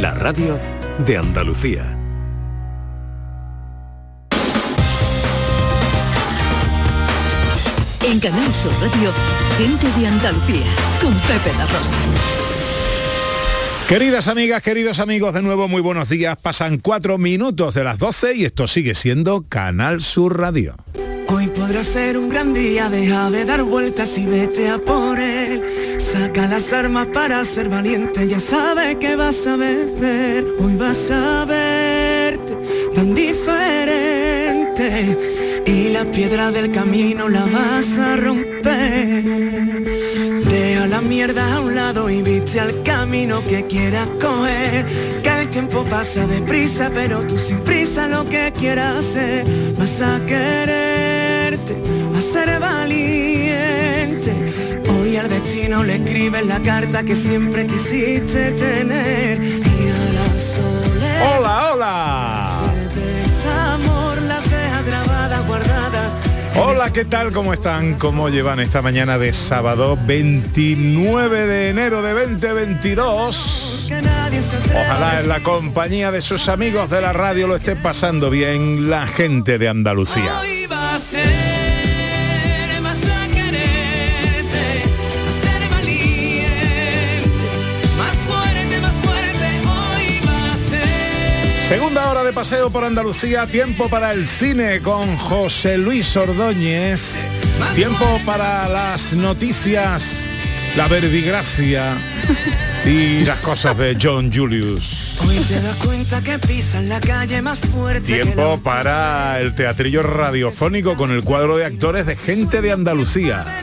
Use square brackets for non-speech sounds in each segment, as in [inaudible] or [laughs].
La radio de Andalucía. En Canal Sur Radio, gente de Andalucía, con Pepe La Rosa. Queridas amigas, queridos amigos, de nuevo muy buenos días. Pasan cuatro minutos de las 12 y esto sigue siendo Canal Sur Radio. Hoy podrá ser un gran día, deja de dar vueltas y vete a por él. Saca las armas para ser valiente, ya sabe que vas a ver. Hoy vas a verte tan diferente y la piedra del camino la vas a romper. Deja la mierda a un lado y viste al camino que quieras coger. Que el tiempo pasa deprisa, pero tú sin prisa lo que quieras hacer. Vas a quererte, a ser valiente. Al destino le escribes la carta que siempre quisiste tener. Y a la soledad. Hola, hola. Desamor, las deja grabadas, guardadas. Hola, ¿qué tal? ¿Cómo están? ¿Cómo llevan esta mañana de sábado 29 de enero de 2022? Que nadie se atreve Ojalá en la compañía de sus amigos de la radio lo esté pasando bien la gente de Andalucía. Segunda hora de paseo por Andalucía, tiempo para el cine con José Luis Ordóñez, tiempo para las noticias, la verdigracia y las cosas de John Julius. Tiempo para el teatrillo radiofónico con el cuadro de actores de gente de Andalucía.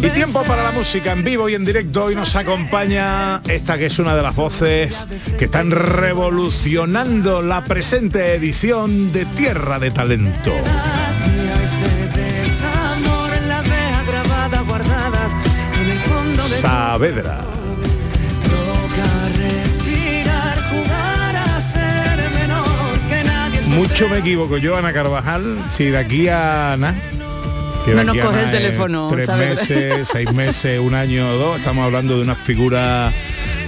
Y tiempo para la música en vivo y en directo. Hoy nos acompaña esta que es una de las voces que están revolucionando la presente edición de Tierra de Talento. Saavedra. Mucho me equivoco yo, Ana Carvajal, si de aquí a Ana. Que No nos coge el es teléfono, Tres ¿sabes? meses, seis [laughs] meses, un año o dos. Estamos hablando de una figura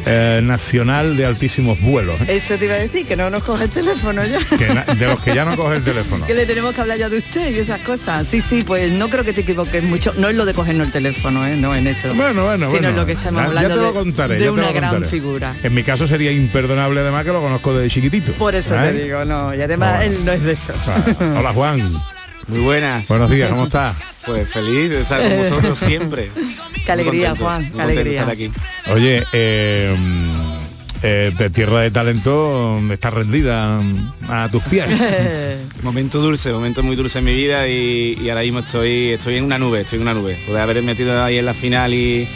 eh, nacional de altísimos vuelos. ¿eh? Eso te iba a decir, que no nos coge el teléfono ya. que de los que ya no coge el teléfono. [laughs] Que le tenemos que hablar ya de usted y esas cosas. Sí, sí, pues no creo que te equivoques mucho. No es lo de cogernos el teléfono, ¿eh? no en eso. Bueno, bueno, Sino bueno. en lo que estamos Ya- hablando ya te lo de, contaré, una gran contaré. figura. En mi caso sería imperdonable además que lo conozco desde chiquitito. Por eso ¿Eh? te digo, no. Y además Bueno. él no es de esos. Hola Juan, [laughs] Muy buenas. buenos días, ¿cómo estás? Pues feliz de estar con vosotros siempre. [laughs] Qué alegría, contento, Juan, qué alegría. estar aquí. Oye, eh, eh, de Tierra de Talento está rendida a tus pies. [laughs] Momento dulce, momento muy dulce en mi vida y, y ahora mismo estoy, estoy en una nube, estoy en una nube. Poder haber metido ahí en la final y,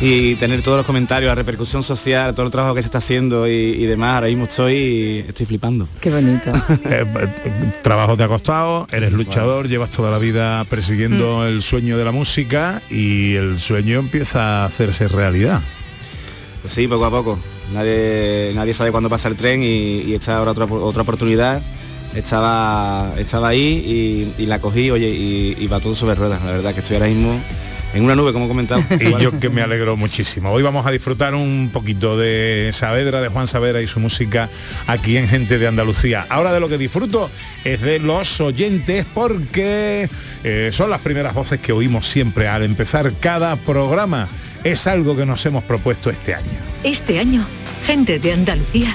y tener todos los comentarios, la repercusión social, todo el trabajo que se está haciendo y, y demás, ahora mismo estoy, estoy flipando. Qué bonito. [laughs] Eh, eh, trabajo te ha costado, eres luchador, llevas toda la vida persiguiendo el sueño de la música y el sueño empieza a hacerse realidad. Pues sí, poco a poco. Nadie, nadie sabe cuándo pasa el tren y, y esta ahora otra, otra oportunidad. Estaba, estaba ahí y, y la cogí, oye, y, y va todo sobre ruedas. La verdad que estoy ahora mismo en una nube, como he comentado. [laughs] Y yo que me alegro muchísimo. Hoy vamos a disfrutar un poquito de Saavedra, de Juan Saavedra y su música aquí en Gente de Andalucía. Ahora de lo que disfruto es de los oyentes porque eh, son las primeras voces que oímos siempre al empezar cada programa. Es algo que nos hemos propuesto este año. Este año, gente de Andalucía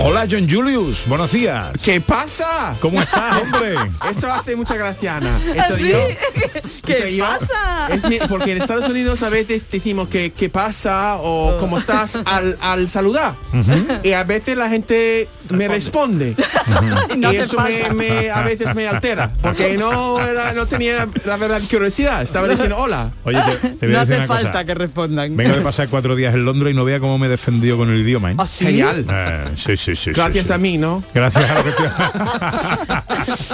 Hola John Julius, buenos días. ¿Qué pasa? ¿Cómo estás, hombre? [laughs] Eso hace mucha gracia, Ana. ¿Ah, Esto sí? yo- [laughs] ¿Qué yo- pasa? es mi- porque en Estados Unidos a veces decimos que qué pasa o cómo estás al, al saludar. Y a veces la gente me responde. [laughs] No y eso me, a veces me altera. Porque no, era- no tenía la verdad curiosidad. Estaba diciendo hola. Oye, te, te voy No a decir hace una cosa. falta que respondan. Vengo de pasar cuatro días en Londres y no vea cómo me he defendido con el idioma. ¿eh? ¿Ah, sí? Genial. Eh, sí, sí, sí. Gracias sí, sí. a mí, ¿no? Gracias a lo que te-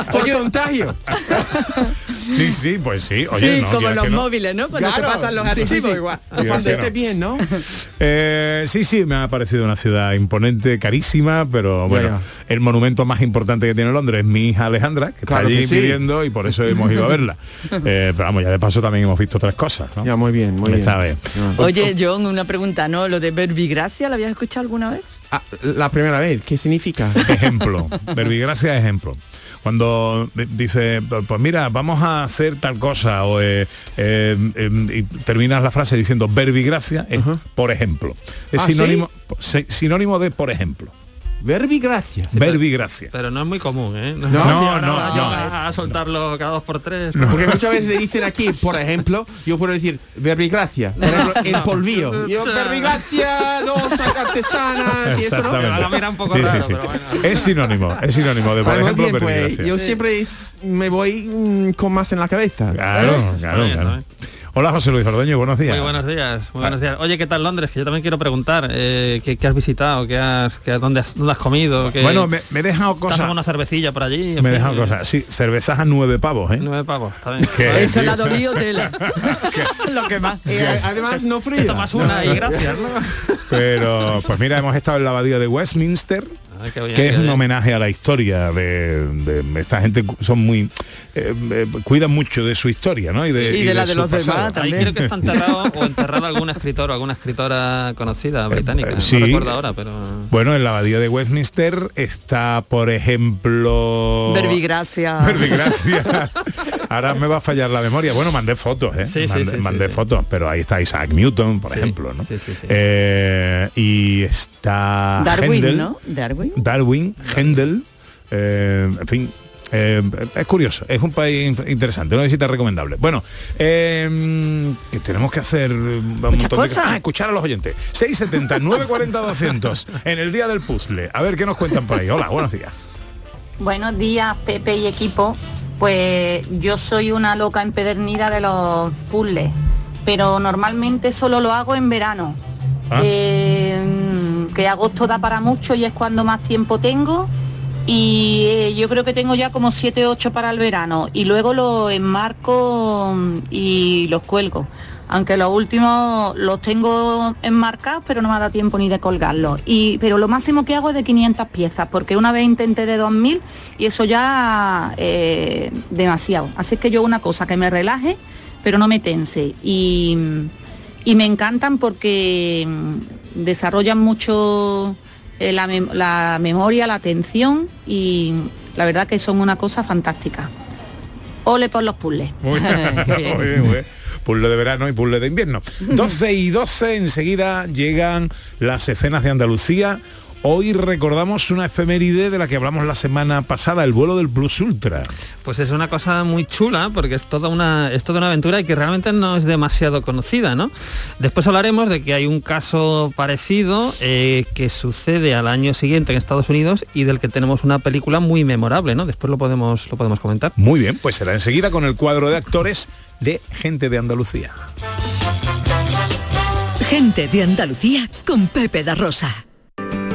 [laughs] Por contagio. [laughs] Sí, sí, pues sí. Oye, sí, no, como los móviles, ¿no? Cuando Claro. se pasan los Sí, sí, archivos sí. igual. Lo bien, ¿no? Eh, sí, sí, me ha parecido una ciudad imponente, carísima, pero bueno, el monumento más importante que tiene Londres es mi hija Alejandra, que Claro está allí que sí. viviendo y por eso hemos ido a verla. [laughs] Eh, pero vamos, ya de paso también hemos visto otras cosas, ¿no? Ya, muy bien, muy bien. Está bien. Oye, John, una pregunta, ¿no? Lo de verbigracia, ¿lo habías escuchado alguna vez? Ah, la primera vez, ¿qué significa? [laughs] Ejemplo, verbigracia ejemplo. Cuando di- dice, pues mira, vamos a hacer tal cosa, o eh, eh, em, y terminas la frase diciendo verbigracia, es por ejemplo. Es ¿Ah, sinónimo, si- sinónimo de por ejemplo. Verbigracia. verbigracia. Pero no es muy común, ¿eh? No, Sí, no, ahora no, vas no. A, a soltarlo cada dos por tres. Porque muchas veces dicen aquí, por ejemplo, yo puedo decir verbigracia, por ejemplo, [laughs] el polvillo. Yo, verbigracia, dos artesanas y eso, ¿no? Me van a mirar un poco Sí, sí, raro, sí. pero bueno. Es sinónimo, es sinónimo de por muy ejemplo bien, pues yo siempre es- me voy mm, con más en la cabeza. Claro, Está claro, bien, claro. Hola José Luis Ordoño, buenos días. Muy buenos días, muy buenos días. Oye, ¿qué tal Londres? Que yo también quiero preguntar, eh, ¿qué, qué has visitado? ¿Qué has, qué, dónde, has, dónde has comido? ¿Qué, Bueno, me, me he dejado ¿te cosas. una cervecilla por allí? Me he dejado eh, cosas. Sí, cervezas a nueve pavos, ¿eh? Nueve pavos, está bien. Que- Eso la Dorí o tela. Lo que más. A- además no Te fría. tomas una y gracias, ¿no? Pero, pues mira, hemos estado en la abadía de Westminster, Que es un homenaje a la historia de, de- esta gente son muy eh, eh, cuidan mucho de su historia, ¿no? Y de, Y de la de su los demás. Ahí también. creo que está enterrado o enterrado algún escritor o alguna escritora conocida británica. eh, sí. No recuerdo ahora, pero. Bueno, en la abadía de Westminster está, por ejemplo, Verbigracia. Verbigracia. Ahora me va a fallar la memoria. Bueno, mandé fotos, ¿eh? Sí, sí, mandé sí, sí, mandé sí. fotos, pero ahí está Isaac Newton, por Sí, ejemplo, ¿no? sí, sí, sí. Eh, y está Darwin, Händel, ¿no? Darwin. Darwin, Händel, eh, en fin. eh, es curioso, es un país interesante, una visita recomendable. Bueno, eh, que tenemos que hacer un montón de cosas. Ah, escuchar a los oyentes. 670 940 200 en el día del puzzle. A ver qué nos cuentan por ahí. Hola, buenos días. Buenos días, Pepe y equipo. Pues yo soy una loca empedernida de los puzzles, pero normalmente solo lo hago en verano. Ah. Eh, mm, que agosto da para mucho y es cuando más tiempo tengo. Y eh, yo creo que tengo ya como 7 o 8 para el verano. Y luego lo enmarco mm, y los cuelgo. Aunque los últimos los tengo enmarcados, pero no me ha dado tiempo ni de colgarlos. Y, pero lo máximo que hago es de 500 piezas, porque una vez intenté de 2000 y eso ya eh, demasiado. Así que yo una cosa que me relaje, pero no me tense. Y, y me encantan porque desarrollan mucho eh, la memoria, la atención y la verdad que son una cosa fantástica. Ole por los puzzles. [laughs] Muy [laughs] Qué bien. muy bien, muy bien. Puzzle de verano y puzzle de invierno. [laughs] 12 y 12 enseguida llegan las escenas de Andalucía. Hoy recordamos una efeméride de la que hablamos la semana pasada, el vuelo del Plus Ultra. Pues es una cosa muy chula porque es toda una es toda una aventura y que realmente no es demasiado conocida, ¿no? Después hablaremos de que hay un caso parecido eh, que sucede al año siguiente en Estados Unidos y del que tenemos una película muy memorable, ¿no? Después lo podemos lo podemos comentar. Muy bien, pues será enseguida con el cuadro de actores de Gente de Andalucía. Gente de Andalucía con Pepe da Rosa.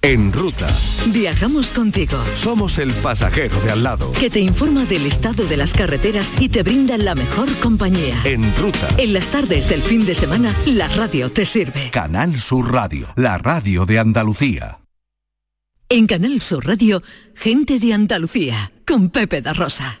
En ruta. Viajamos contigo. Somos el pasajero de al lado. Que te informa del estado de las carreteras y te brinda la mejor compañía. En ruta. En las tardes del fin de semana, la radio te sirve. Canal Sur Radio, la radio de Andalucía. En Canal Sur Radio, Gente de Andalucía, con Pepe da Rosa.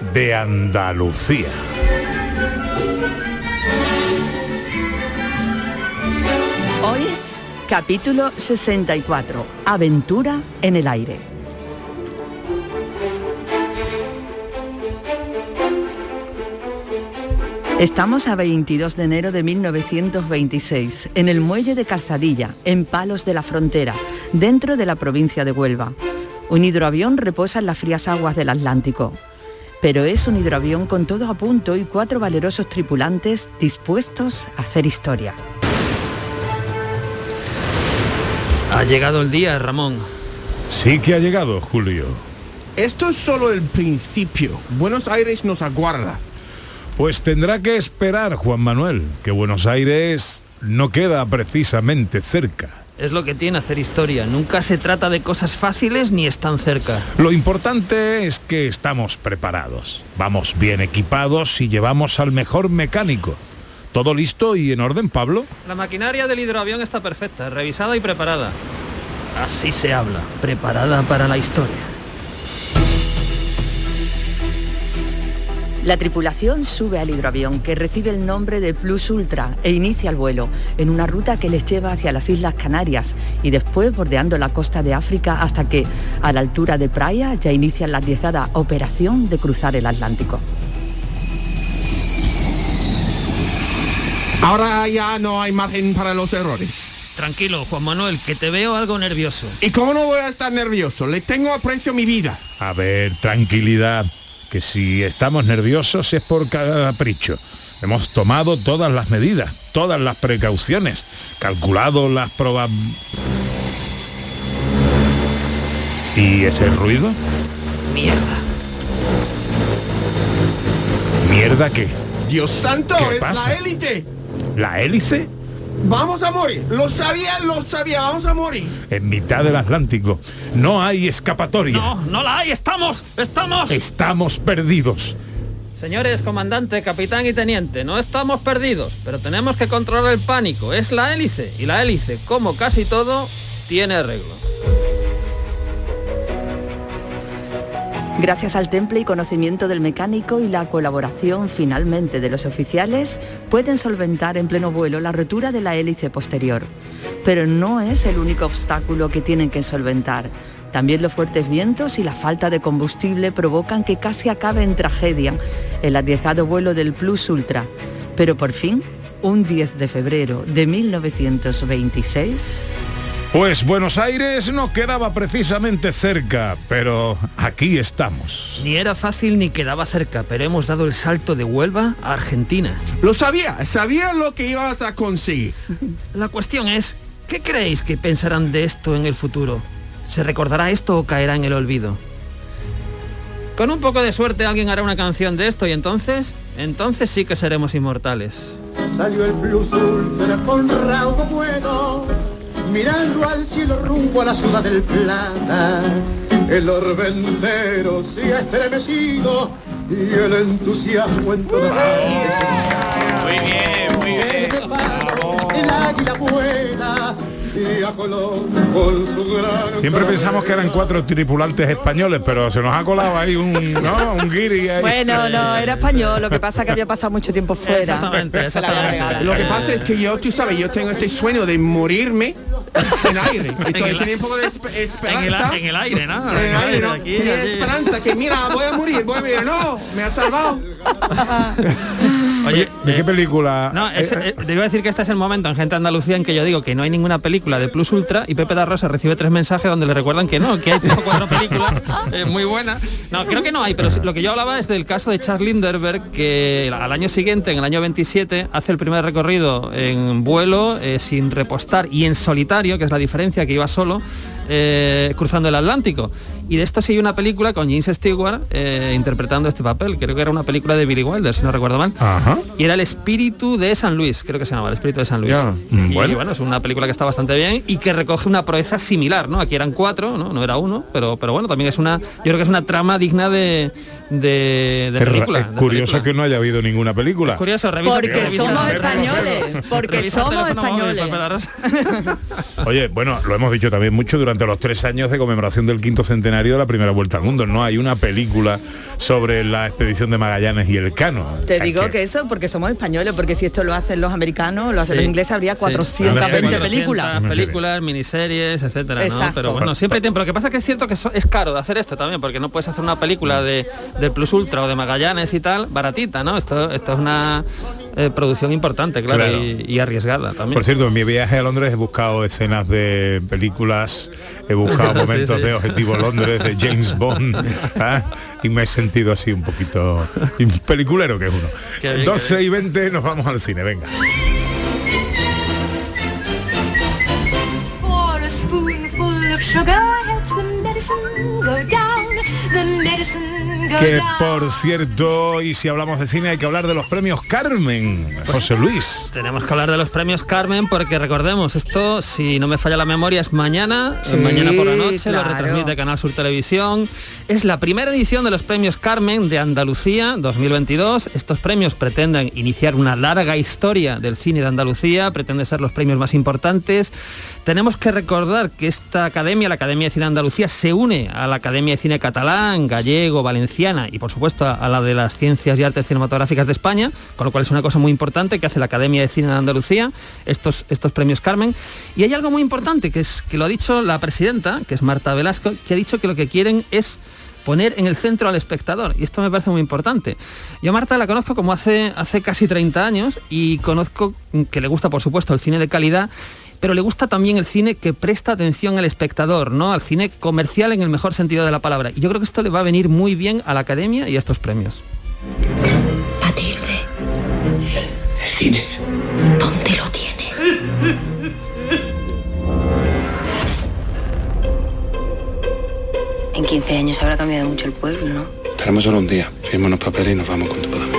de Andalucía. Hoy, capítulo 64, Aventura en el aire. Estamos a 22 de enero de 1926, en el muelle de Calzadilla, en Palos de la Frontera, dentro de la provincia de Huelva. Un hidroavión reposa en las frías aguas del Atlántico. Pero es un hidroavión con todo a punto y cuatro valerosos tripulantes dispuestos a hacer historia. Ha llegado el día, Ramón. Sí que ha llegado, Julio. Esto es solo el principio. Buenos Aires nos aguarda. Pues tendrá que esperar, Juan Manuel, que Buenos Aires no queda precisamente cerca. Es lo que tiene hacer historia. Nunca se trata de cosas fáciles ni están cerca. Lo importante es que estamos preparados. Vamos bien equipados y llevamos al mejor mecánico. ¿Todo listo y en orden, Pablo? La maquinaria del hidroavión está perfecta, revisada y preparada. Así se habla, preparada para la historia. La tripulación sube al hidroavión que recibe el nombre de Plus Ultra e inicia el vuelo en una ruta que les lleva hacia las Islas Canarias y después bordeando la costa de África hasta que, a la altura de Praia, ya inician la arriesgada operación de cruzar el Atlántico. Ahora ya no hay margen para los errores. Tranquilo, Juan Manuel, que te veo algo nervioso. ¿Y cómo no voy a estar nervioso? Le tengo aprecio a mi vida. A ver, tranquilidad, que si estamos nerviosos es por capricho. Hemos tomado todas las medidas, todas las precauciones, calculado las probas... ¿Y ese ruido? Mierda. ¿Mierda qué? Dios santo, ¿Qué es pasa? la élite. ¿La hélice? Vamos a morir. Lo sabía, lo sabía. Vamos a morir. En mitad del Atlántico. No hay escapatoria. No, no la hay, estamos, estamos. Estamos perdidos. Señores, comandante, capitán y teniente, no estamos perdidos, pero tenemos que controlar el pánico. Es la hélice, y la hélice, como casi todo, tiene arreglo. Gracias al temple y conocimiento del mecánico y la colaboración finalmente de los oficiales, pueden solventar en pleno vuelo la rotura de la hélice posterior. Pero no es el único obstáculo que tienen que solventar. También los fuertes vientos y la falta de combustible provocan que casi acabe en tragedia el arriesgado vuelo del Plus Ultra. Pero por fin, un 10 de febrero de 1926, Pues Buenos Aires no quedaba precisamente cerca, pero aquí estamos. Ni era fácil ni quedaba cerca, pero hemos dado el salto de Huelva a Argentina. Lo sabía. Sabía lo que ibas a conseguir. [laughs] La cuestión es, ¿qué creéis que pensarán de esto en el futuro? ¿Se recordará esto o caerá en el olvido? Con un poco de suerte alguien hará una canción de esto y entonces, entonces sí que seremos inmortales. Salió el con mirando al cielo rumbo a la ciudad del Plata. El orbe entero se ha estremecido y el entusiasmo en toda la Muy bien, muy bien. El águila vuela Siempre pensamos que eran cuatro tripulantes españoles, pero se nos ha colado ahí un, ¿no? un guiri ahí. Bueno, no, era español, lo que pasa que había pasado mucho tiempo fuera. Exactamente, [laughs] exactamente. Lo que pasa es que yo, tú sabes, yo tengo este sueño de morirme en aire. El- tenía un poco de esp- En el, esperanza. en el aire, ¿no? En el aire, ¿no? Tenía esperanza que mira, voy a morir, voy a morir. No, me ha salvado. [laughs] Oye, ¿De qué película? No, es- eh, te iba a decir que este es el momento en Gente de Andalucía en que yo digo que no hay ninguna película de Plus Ultra y Pepe da Rosa recibe tres mensajes donde le recuerdan que no, que hay tres o cuatro películas [laughs] eh, muy buenas. No, creo que no hay, pero lo que yo hablaba es del caso de Charles Lindbergh que al año siguiente, en el año 27, hace el primer recorrido en vuelo eh, sin repostar y en solitario, que es la diferencia, que iba solo, eh, cruzando el Atlántico. Y de esto sí hay una película con James Stewart eh, interpretando este papel. Creo que era una película de Billy Wilder, si no recuerdo mal. Y era el espíritu de San Luis, creo que se llamaba, el espíritu de San Luis. Y Mm, bueno. bueno. es una película que está bastante bien y que recoge una proeza similar, ¿no? Aquí eran cuatro, ¿no? No era uno, pero, pero bueno, también es una, yo creo que es una trama digna de, de, de película. es de curioso película. que no haya habido ninguna película. Curioso, revisa, Porque revisa- somos revisa- españoles, porque revisa el somos teléfono móvil, españoles. [laughs] [laughs] Oye, bueno, lo hemos dicho también mucho durante los tres años de conmemoración del quinto centenario de la primera vuelta al mundo. No hay una película sobre la expedición de Magallanes y el Cano. Te O sea, digo que- que eso porque somos españoles, porque si esto lo hacen los americanos, lo hacen Sí. los ingleses, habría Sí. 420 400 películas. películas, miniseries, etcétera, ¿no? Exacto. Pero bueno, siempre hay tiempo. Lo que pasa es que es cierto que es caro de hacer esto también, porque no puedes hacer una película de, de Plus Ultra o de Magallanes y tal, baratita, ¿no? Esto, esto es una eh, producción importante, claro, Claro. Y, y arriesgada también. Por cierto, en mi viaje a Londres he buscado escenas de películas, he buscado [laughs] Sí, momentos sí. de Objetivo Londres, de James Bond, [laughs] ¿ah? y me he sentido así un poquito peliculero que es uno. Bien, 12 y 20 nos vamos al cine, venga. Que por cierto, y si hablamos de cine hay que hablar de los premios Carmen, José Luis. Tenemos que hablar de los premios Carmen porque recordemos, esto, si no me falla la memoria, es mañana, Sí, eh, mañana por la noche, claro. lo retransmite Canal Sur Televisión. Es la primera edición de los premios Carmen de Andalucía 2022. Estos premios pretenden iniciar una larga historia del cine de Andalucía, pretenden ser los premios más importantes. Tenemos que recordar que esta academia, la Academia de Cine Andalucía, se une a la Academia de Cine Catalán, Gallego, Valenciana y por supuesto a la de las Ciencias y Artes Cinematográficas de España, con lo cual es una cosa muy importante que hace la Academia de Cine de Andalucía, estos, estos premios Carmen. Y hay algo muy importante, que es que lo ha dicho la presidenta, que es Marta Velasco, que ha dicho que lo que quieren es poner en el centro al espectador y esto me parece muy importante. Yo Marta la conozco como hace, hace casi 30 años y conozco que le gusta por supuesto el cine de calidad pero le gusta también el cine que presta atención al espectador, ¿no? Al cine comercial en el mejor sentido de la palabra. Y yo creo que esto le va a venir muy bien a la academia y a estos premios. El cine. ¿Dónde lo tiene? En 15 años habrá cambiado mucho el pueblo, ¿no? Tenemos solo un día. Firma unos papeles y nos vamos cuando podamos.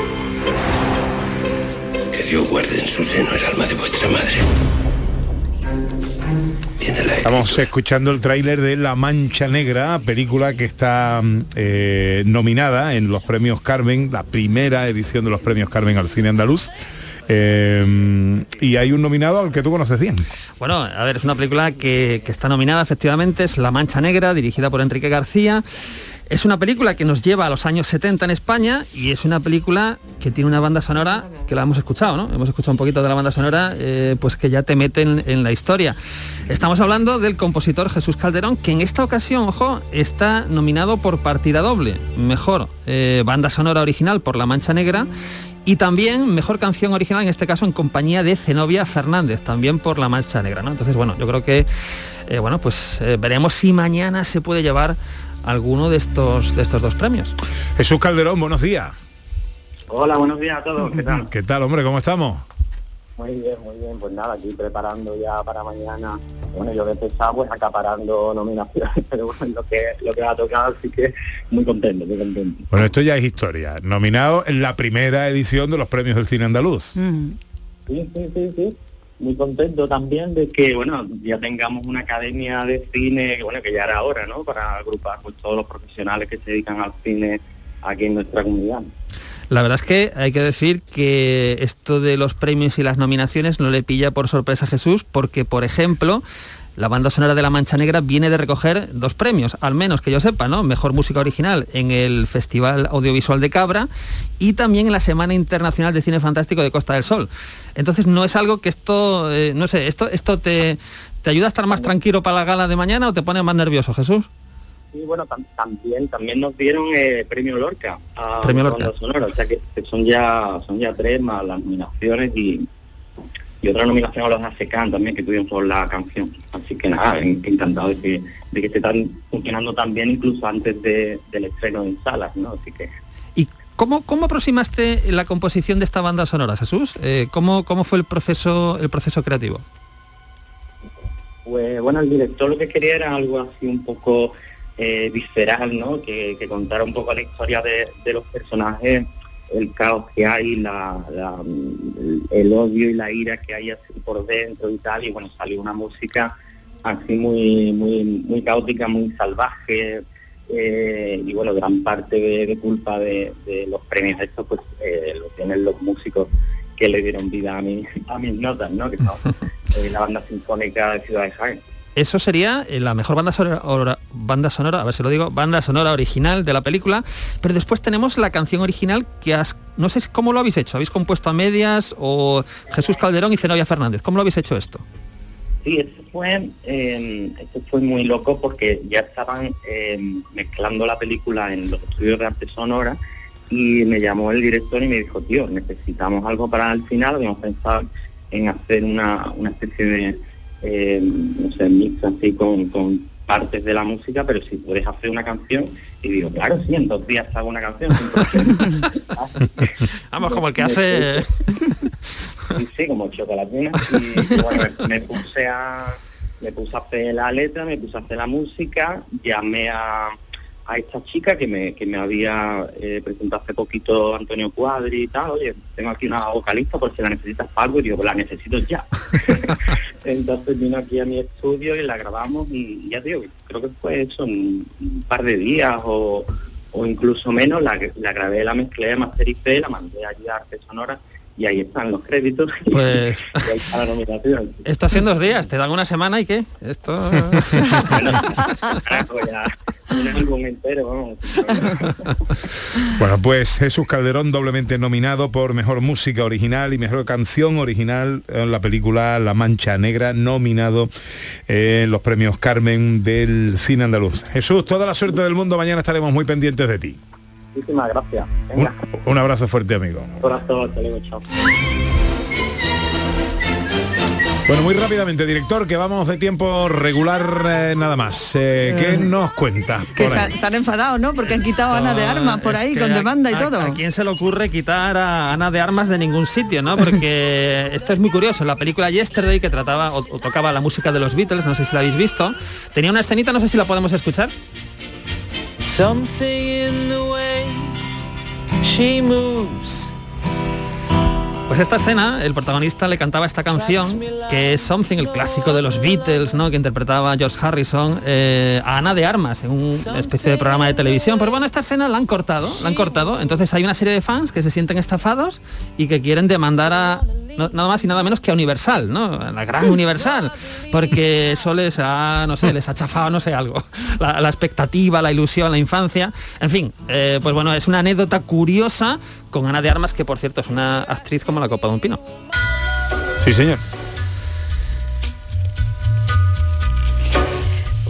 Que Dios guarde en su seno el alma de vuestra madre. Estamos escuchando el tráiler de La Mancha Negra, película que está eh, nominada en los premios Carmen, la primera edición de los premios Carmen al cine andaluz. Eh, y hay un nominado al que tú conoces bien. Bueno, a ver, es una película que, que está nominada efectivamente, es La Mancha Negra, dirigida por Enrique García. Es una película que nos lleva a los años 70 en España y es una película que tiene una banda sonora que la hemos escuchado, ¿no? Hemos escuchado un poquito de la banda sonora, eh, pues que ya te meten en la historia. Estamos hablando del compositor Jesús Calderón, que en esta ocasión, ojo, está nominado por partida doble. Mejor eh, banda sonora original por La Mancha Negra y también mejor canción original, en este caso en compañía de Zenobia Fernández, también por La Mancha Negra. Entonces, bueno, yo creo que, eh, bueno, pues veremos si mañana se puede llevar alguno de estos, de estos dos premios. Jesús Calderón, buenos días. Hola, buenos días a todos. ¿Qué tal? ¿Qué tal, hombre? ¿Cómo estamos? Muy bien, muy bien. Pues nada, aquí preparando ya para mañana. Bueno, yo de pesado pues acaparando nominaciones, [laughs] pero bueno, lo que, lo que va a tocar, así que muy contento, muy contento. Bueno, esto ya es historia. Nominado en la primera edición de los premios del cine andaluz. Sí, sí, sí, sí. Muy contento también de que, bueno, ya tengamos una academia de cine, que bueno, que ya era hora, ¿no? Para agrupar pues todos los profesionales que se dedican al cine aquí en nuestra comunidad. La verdad es que hay que decir que esto de los premios y las nominaciones no le pilla por sorpresa a Jesús, porque, por ejemplo, la banda sonora de La Mancha Negra viene de recoger dos premios, al menos que yo sepa, ¿no? Mejor música original en el Festival Audiovisual de Cabra y también en la Semana Internacional de Cine Fantástico de Costa del Sol. Entonces no es algo que esto, eh, no sé, esto, esto te, te ayuda a estar más tranquilo para la gala de mañana o te pone más nervioso, Jesús. Sí, bueno, tam- también también nos dieron eh, premio Lorca a Premio banda Lorca. sonora, o sea que que son ya son ya tres más las nominaciones y, y otra nominación a los ASECAN también que tuvimos por la canción. Así que nada, en- encantado de que, de que esté tan, funcionando tan bien incluso antes de- del estreno en salas, ¿no? Así que ¿Cómo, ¿Cómo aproximaste la composición de esta banda sonora, Jesús? Eh, ¿cómo, ¿Cómo fue el proceso, el proceso creativo? Pues bueno, el director lo que quería era algo así un poco eh, visceral, ¿no? Que, que contara un poco la historia de, de los personajes, el caos que hay, la, la- el- odio y la ira que hay así por dentro y tal. Y bueno, salió una música así muy, muy, muy caótica, muy salvaje. eh, y bueno, gran parte de, de culpa de, de los premios estos pues eh, lo tienen los músicos que le dieron vida a, a mis notas, ¿no? Que son [laughs] eh, la banda sinfónica de Ciudad de Jaén. Eso sería eh, la mejor banda sonora, ora- banda sonora, a ver si lo digo, banda sonora original de la película, pero después tenemos la canción original que no sé cómo lo habéis hecho, habéis compuesto a medias o Jesús Calderón y Zenobia Fernández, ¿cómo lo habéis hecho esto? Sí, esto fue, eh, esto fue muy loco porque ya estaban eh, mezclando la película en los estudios de arte sonora y me llamó el director y me dijo, tío, necesitamos algo para el final, habíamos pensado en hacer una, una especie de, eh, no sé, mix así con, con partes de la música, pero si puedes hacer una canción, y digo, claro, sí, en dos días hago una canción. sin problema". [laughs] Vamos, como el que hace... Sí, sí, como chocolatina. Y bueno, me, me puse a me puse a hacer la letra, me puse a hacer la música, llamé a, a esta chica que me, que me había eh, presentado hace poquito Antonio Cuadri y tal, oye, tengo aquí una vocalista por si la necesitas para algo y digo, pues la necesito ya. [laughs] Entonces vino aquí a mi estudio y la grabamos y ya digo, creo que fue eso, un, un par de días o, o incluso menos, la, la grabé, la mezclé, mastericé, la mandé allí a Arte Sonora y ahí están los créditos [laughs] Pues- y ahí está la nominación. Esto hace dos días, te dan una semana y qué? Esto... [laughs] Carajo, ya, un álbum entero, vamos. [laughs] Bueno, pues Jesús Calderón doblemente nominado por Mejor Música Original y Mejor Canción Original en la película La Mancha Negra, nominado en los premios Carmen del cine andaluz. Jesús, toda la suerte del mundo, mañana estaremos muy pendientes de ti. Muchísimas gracias. Un, Venga, un abrazo fuerte, amigo. hasta luego, chao. Bueno, muy rápidamente, director, que vamos de tiempo regular eh, nada más. Eh, ¿Qué nos cuenta? Que por se, ahí? se han enfadado, ¿no? Porque han quitado a Ana de Armas por ahí, Que con demanda y a- todo. ¿A quién se le ocurre quitar a Ana de Armas de ningún sitio, no? Porque [laughs] esto es muy curioso. La película Yesterday, que trataba o, o tocaba la música de los Beatles, no sé si la habéis visto, tenía una escenita, no sé si la podemos escuchar. Something in the way she moves. Pues esta escena, el protagonista le cantaba esta canción, que es Something, el clásico de los Beatles, ¿no? Que interpretaba George Harrison, eh, a Ana de Armas en una especie de programa de televisión. Pero bueno, esta escena la han cortado, la han cortado. Entonces hay una serie de fans que se sienten estafados y que quieren demandar a no- nada más y nada menos que a Universal, ¿no? La gran Universal, porque eso les ha, no sé, les ha chafado, no sé, algo. La, la expectativa, la ilusión, la infancia. En fin, eh, pues bueno, es una anécdota curiosa con Ana de Armas, que por cierto es una actriz como la copa de un pino. Sí, señor.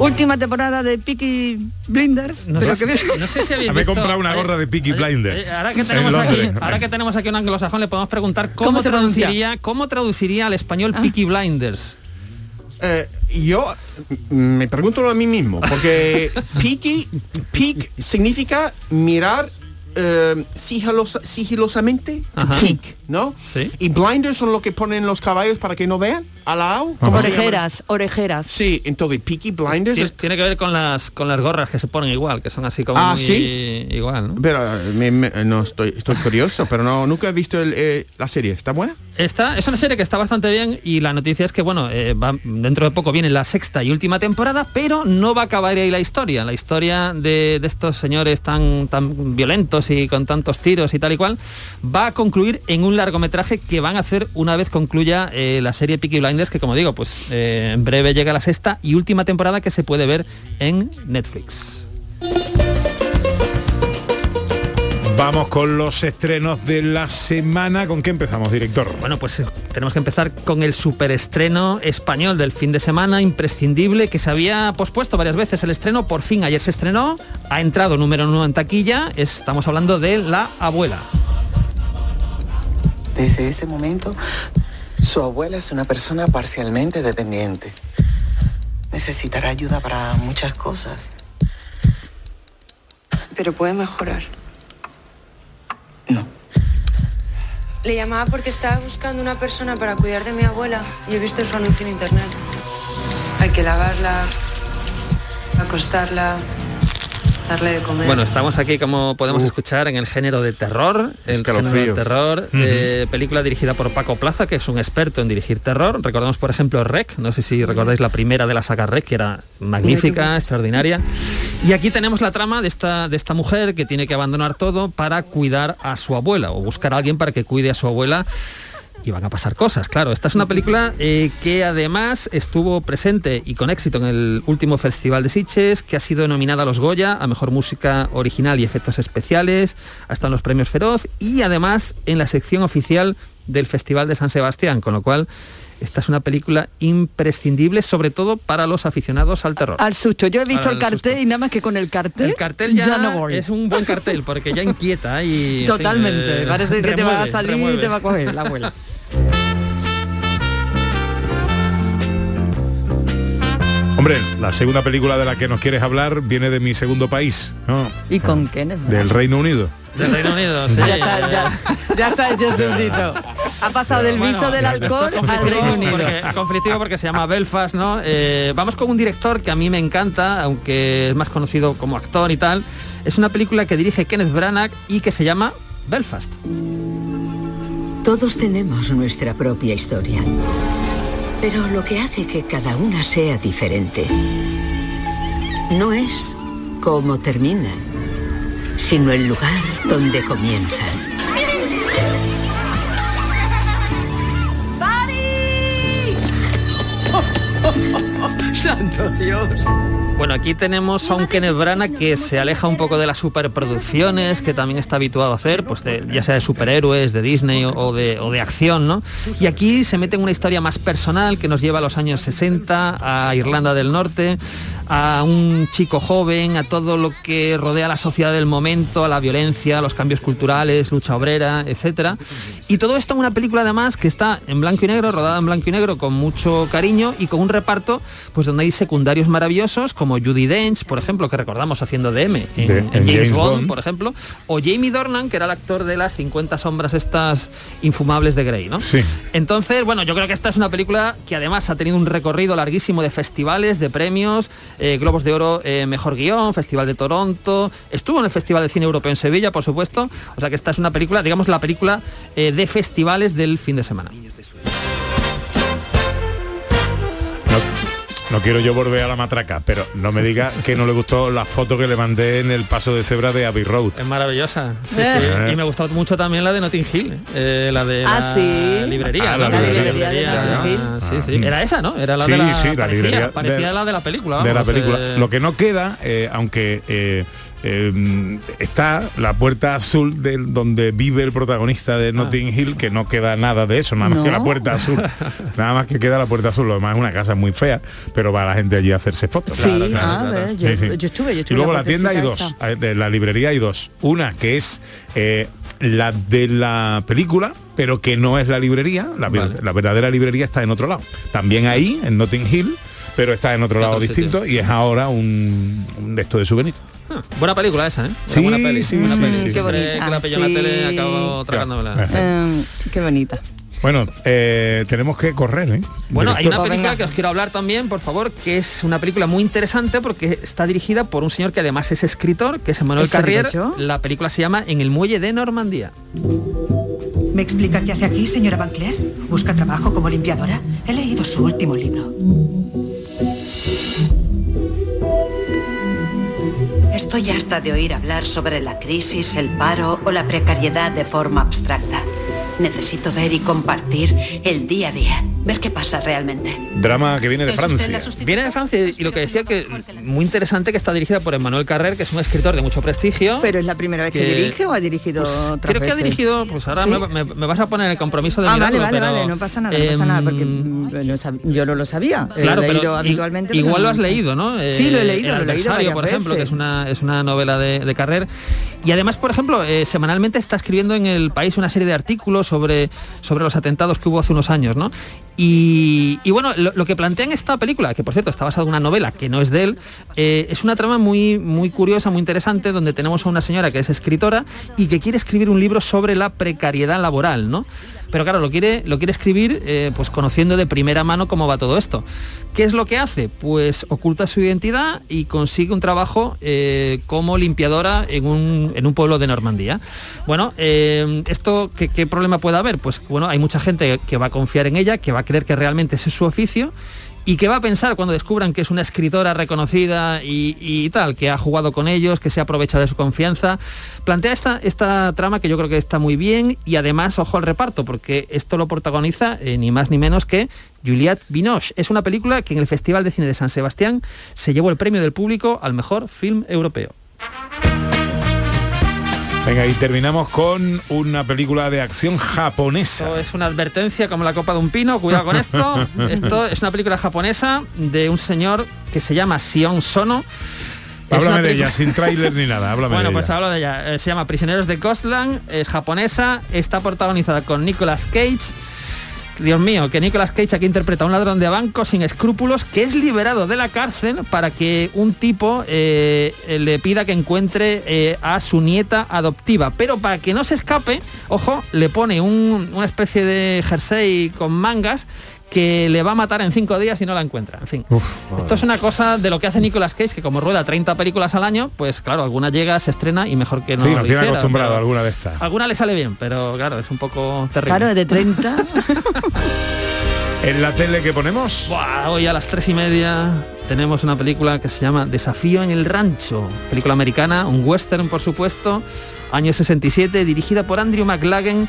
Última temporada de Peaky Blinders. No pero sé, que- si- no sé si habéis [laughs] Me he visto- comprado una eh, gorra de Peaky Blinders. eh, ahora, que en tenemos aquí, ahora que tenemos aquí un anglosajón, le podemos preguntar cómo, ¿Cómo se pronuncia? traduciría, cómo traduciría al español Peaky Blinders. Eh, yo me pregunto a mí mismo, porque [laughs] peaky, peak significa mirar eh, sigilosa- sigilosamente, peak, ¿no? Sí. Y blinders son lo que ponen los caballos para que no vean al lado. ¿Cómo se llama? Orejeras, orejeras. Sí, entonces Peaky Blinders Tiene, es tiene que ver con las con las gorras que se ponen igual, que son así como Ah, muy ¿sí? igual, ¿no? Pero eh, me- me- no estoy, estoy curioso, pero no nunca he visto el, eh, la serie. ¿Está buena? Esta es una serie que está bastante bien y la noticia es que bueno, eh, va- dentro de poco viene la sexta y última temporada, pero no va a acabar ahí la historia. La historia de, de estos señores tan, tan violentos y con tantos tiros y tal y cual va a concluir en un largometraje que van a hacer una vez concluya eh, la serie Peaky Blinders, que como digo, pues eh, en breve llega la sexta y última temporada que se puede ver en Netflix. Vamos con los estrenos de la semana. ¿Con qué empezamos, director? Bueno, pues eh, tenemos que empezar con el superestreno español del fin de semana, imprescindible, que se había pospuesto varias veces el estreno. Por fin ayer se estrenó, ha entrado número uno en taquilla. Estamos hablando de La Abuela. Desde ese momento, su abuela es una persona parcialmente dependiente. Necesitará ayuda para muchas cosas. Pero puede mejorar. No. Le llamaba porque estaba buscando una persona para cuidar de mi abuela y he visto su anuncio en internet. Hay que lavarla, acostarla, darle de comer. Bueno, estamos aquí, como podemos escuchar, en el género de terror, el género de terror, eh, película dirigida por Paco Plaza, que es un experto en dirigir terror. Recordamos, por ejemplo, Rec, no sé si recordáis la primera de la saga Rec, que era magnífica, extraordinaria. Y aquí tenemos la trama de esta, de esta mujer que tiene que abandonar todo para cuidar a su abuela, o buscar a alguien para que cuide a su abuela y van a pasar cosas, claro. Esta es una película eh, que además estuvo presente y con éxito en el último Festival de Sitges, que ha sido nominada a los Goya, a Mejor Música Original y Efectos Especiales, hasta en los Premios Feroz y además en la sección oficial del Festival de San Sebastián, con lo cual esta es una película imprescindible, sobre todo para los aficionados al terror. Al susto. Yo he visto el cartel y nada más que con el cartel. El cartel ya, no voy. es un buen cartel porque ya inquieta y en fin, Totalmente. eh, Parece que te va a remueve, salir y remueve. te va a coger la abuela. Hombre, la segunda película de la que nos quieres hablar viene de mi segundo país, ¿no? ¿Y con Kenneth? Del Reino Unido. Del Reino Unido, sí. Ya se ha- ya- ya se ha hecho súbdito. Ha pasado del viso del alcohol al Reino Unido. Porque, conflictivo porque se llama Belfast, ¿no? Eh, vamos con un director que a mí me encanta, aunque es más conocido como actor y tal. Es una película que dirige Kenneth Branagh y que se llama Belfast. Todos tenemos nuestra propia historia. Pero lo que hace que cada una sea diferente no es cómo terminan, sino el lugar donde comienzan. [laughs] ¡Santo Dios! Bueno, aquí tenemos a un Kenneth Branagh que se aleja un poco de las superproducciones que también está habituado a hacer, pues ya sea de superhéroes, de Disney o- de, acción, ¿no? Y aquí se mete en una historia más personal que nos lleva a los años 60, a Irlanda del Norte, a un chico joven, a todo lo que rodea la sociedad del momento, a la violencia, a los cambios culturales, lucha obrera, etcétera. Y todo esto en una película además que está en blanco y negro, rodada en blanco y negro con mucho cariño y con un reparto pues donde hay secundarios maravillosos como Judy Dench, por ejemplo, que recordamos haciendo de M en, De- en en James, James Bond, Bond. por ejemplo, o Jamie Dornan, que era el actor de las 50 sombras estas infumables de Grey, ¿no? Sí. Entonces, bueno, yo creo que esta es una película que además ha tenido un recorrido larguísimo de festivales, de premios, eh, Globos de Oro eh, Mejor Guión, Festival de Toronto, estuvo en el Festival de Cine Europeo en Sevilla, por supuesto, o sea que esta es una película, digamos, la película eh, de festivales del fin de semana. No quiero yo volver a la matraca, pero no me diga que no le gustó la foto que le mandé en el paso de cebra de Abbey Road. Es maravillosa. Sí, Eh. sí. Y me gustó mucho también la de Notting Hill, eh, la de Ah, la sí. librería. Ah, la librería. La librería de Notting Hill. Ah, Sí, sí. Era esa, ¿no? Era la Sí, de la, sí, la parecía, librería parecía de- la de la película. de la película. eh, Lo que no queda, eh, aunque eh, eh, está la puerta azul del donde vive el protagonista de Notting Hill, que no queda nada de eso, nada más No. que la puerta azul. [laughs] nada más que queda la puerta azul. Lo demás es una casa muy fea, pero va la gente allí a hacerse fotos. Sí, yo, Sí, sí. yo estuve, yo estuve Y luego la tienda hay dos, de la librería hay dos. Una que es eh, la de la película, pero que no es la librería. La, Vale. la verdadera librería está en otro lado. También ahí, en Notting Hill, pero está en otro lado sitio. distinto y es ahora un, un de esto de souvenir. Buena película esa, ¿eh? Sí, buena peli, sí, buena sí, peli. sí, Siempre sí. bonita. que la pilló en Sí. la tele acabo tragándomela. Eh, qué bonita. Bueno, eh, tenemos que correr, ¿eh? Bueno, hay una película que os quiero hablar también, por favor, que es una película muy interesante porque está dirigida por un señor que además es escritor, que es Emmanuel ¿Eso digo Carrier. La película se llama En el muelle de Normandía. ¿Me explica qué hace aquí, señora Van? ¿Busca trabajo como limpiadora? He leído su último libro. Estoy harta de oír hablar sobre la crisis, el paro o la precariedad de forma abstracta. Necesito ver y compartir el día a día, ver qué pasa realmente. Drama que viene de Francia. Viene de Francia y lo que decía que muy interesante que está dirigida por Emmanuel Carrer, que es un escritor de mucho prestigio. ¿Pero es la primera vez que, Que- dirige o ha dirigido otras Creo que ha dirigido, pues ahora ¿Sí? me, me- me vas a poner el compromiso de Ah, vale, mirarlo, vale, pero, vale, no pasa nada, no pasa nada, porque em, sab- yo no lo sabía. He Claro, leído pero habitualmente. igual lo has leído, ¿no? Sí, lo he Eh, leído, El lo he leído por ejemplo, que es una, es una novela de, de Carrer. Y además, por ejemplo, eh, semanalmente está escribiendo en El País una serie de artículos sobre, sobre los atentados que hubo hace unos años, ¿no? Y, bueno, lo, que plantea en esta película, que por cierto está basada en una novela que no es de él, eh, es una trama muy, muy curiosa, muy interesante, donde tenemos a una señora que es escritora y que quiere escribir un libro sobre la precariedad laboral, ¿no? Pero claro, lo quiere, lo quiere escribir eh, pues conociendo de primera mano cómo va todo esto. ¿Qué es lo que hace? Pues oculta su identidad y consigue un trabajo eh, como limpiadora en un, en un pueblo de Normandía. Bueno, ¿esto qué, qué problema puede haber? Pues bueno, hay mucha gente que va a confiar en ella, que va creer que realmente ese es su oficio ¿Y qué va a pensar cuando descubran que es una escritora reconocida y, tal, que ha jugado con ellos, que se ha aprovechado de su confianza? Plantea esta, esta trama que yo creo que está muy bien y además, ojo al reparto, porque esto lo protagoniza eh, ni más ni menos que Juliette Binoche. Es una película que en el Festival de Cine de San Sebastián se llevó el premio del público al mejor film europeo. Venga, y terminamos con una película de acción japonesa. Esto es una advertencia como la copa de un pino, cuidado con esto. [laughs] esto es una película japonesa de un señor que se llama Sion Sono. Háblame de ella, sin tráiler ni nada, háblame Bueno, de pues ella. hablo de ella. Eh, se llama Prisioneros de Ghostland, es japonesa, está protagonizada con Nicolas Cage. Dios mío, que Nicolas Cage aquí interpreta a un ladrón de banco sin escrúpulos que es liberado de la cárcel para que un tipo eh, le pida que encuentre eh, a su nieta adoptiva. Pero para que no se escape, ojo, le pone un- una especie de jersey con mangas que le va a matar en cinco días si no la encuentra. En fin, esto es una cosa de lo que hace Nicolas Cage, que como rueda 30 películas al año, pues claro, alguna llega, se estrena y mejor que no sí, lo nos tiene hiciera, acostumbrado alguna de estas. Alguna le sale bien, pero claro, es un poco terrible. Claro, de 30. [laughs] ¿En la tele que ponemos? Buah, hoy a las tres y media tenemos una película que se llama Desafío en el Rancho, película americana, un western por supuesto, año 67, dirigida por Andrew McLagan.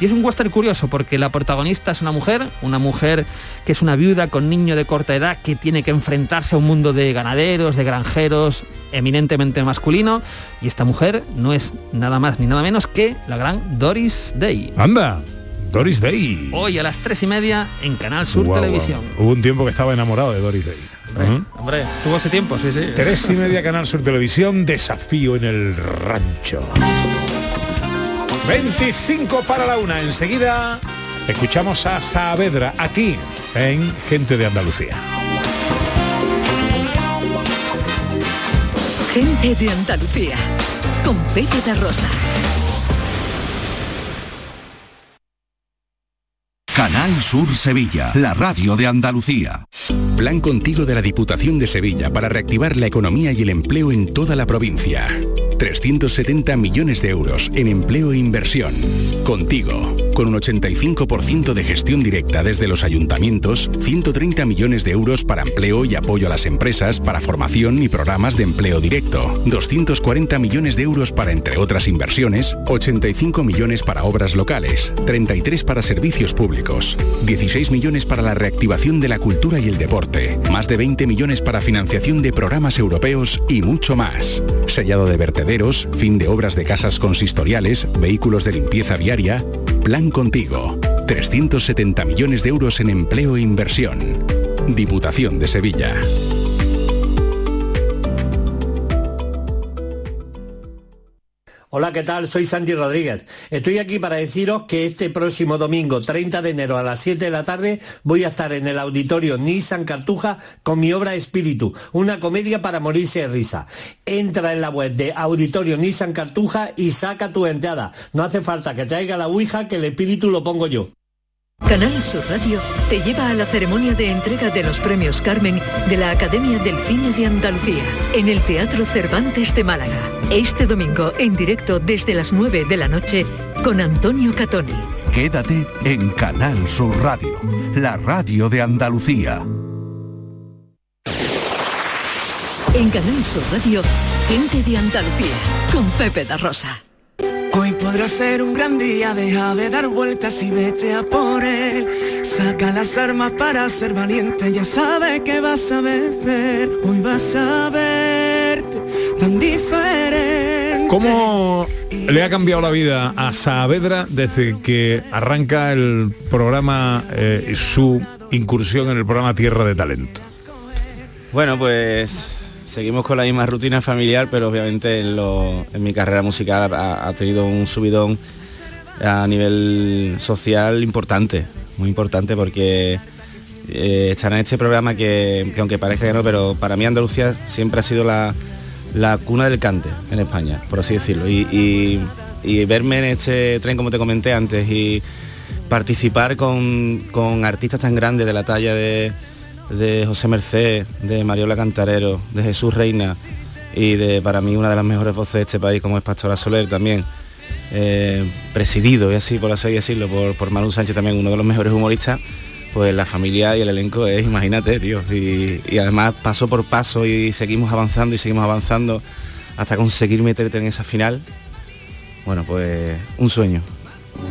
Y es un western curioso porque la protagonista es una mujer, una mujer que es una viuda con niño de corta edad que tiene que enfrentarse a un mundo de ganaderos, de granjeros, eminentemente masculino. Y esta mujer no es nada más ni nada menos que la gran Doris Day. Anda, Doris Day. Hoy a las tres y media en Canal Sur Televisión. Hubo un tiempo que estaba enamorado de Doris Day. ¿Eh? Hombre, tuvo ese tiempo, sí, sí. Tres y media Canal Sur Televisión, desafío en el rancho. 25 para la una. Enseguida escuchamos a Saavedra aquí en Gente de Andalucía. Gente de Andalucía. Con Pepe de Rosa. Canal Sur Sevilla, la radio de Andalucía. Plan contigo de la Diputación de Sevilla para reactivar la economía y el empleo en toda la provincia. 370 millones de euros en empleo e inversión. Contigo, con un 85% de gestión directa desde los ayuntamientos, 130 millones de euros para empleo y apoyo a las empresas, para formación y programas de empleo directo, 240 millones de euros para, entre otras inversiones, 85 millones para obras locales, 33 para servicios públicos, 16 millones para la reactivación de la cultura y el deporte, más de 20 millones para financiación de programas europeos y mucho más. Sellado de vertederos, fin de obras de casas consistoriales, vehículos de limpieza viaria. Plan contigo. 370 millones de euros en empleo e inversión. Diputación de Sevilla. Hola, ¿qué tal? Soy Santi Rodríguez. Estoy aquí para deciros que este próximo domingo, 30 de enero a las 7 de la tarde, voy a estar en el auditorio Nissan Cartuja con mi obra Espíritu, una comedia para morirse de risa. Entra en la web de Auditorio Nissan Cartuja y saca tu entrada. No hace falta que traiga la Ouija, que el espíritu lo pongo yo. Canal Sur Radio te lleva a la ceremonia de entrega de los premios Carmen de la Academia del Cine de Andalucía en el Teatro Cervantes de Málaga. Este domingo en directo desde las 9 de la noche con Antonio Catoni. Quédate en Canal Sur Radio, la radio de Andalucía. En Canal Sur Radio, gente de Andalucía con Pepe da Rosa. Hoy podrá ser un gran día, deja de dar vueltas y vete a por él. Saca las armas para ser valiente, ya sabe que vas a ver. Hoy vas a verte tan diferente. ¿Cómo le ha cambiado la vida a Saavedra desde que arranca el programa, eh, su incursión en el programa Tierra de Talento? Bueno, pues seguimos con la misma rutina familiar, pero obviamente en, mi carrera musical ha, tenido un subidón a nivel social importante. muy importante porque eh, en este programa que, que aunque parezca que no, pero para mí Andalucía siempre ha sido la, la cuna del cante en España, por así decirlo. Y, y- verme en este tren, como te comenté antes, y participar con, con artistas tan grandes de la talla de, de José Merced, de Mariola Cantarero, de Jesús Reina y de para mí una de las mejores voces de este país como es Pastora Soler también. eh, presidido y así por así decirlo por, por Manu Sánchez también uno de los mejores humoristas pues la familia y el elenco es imagínate tío. Y, y además paso por paso y seguimos avanzando y seguimos avanzando hasta conseguir meterte en esa final. Bueno pues un sueño.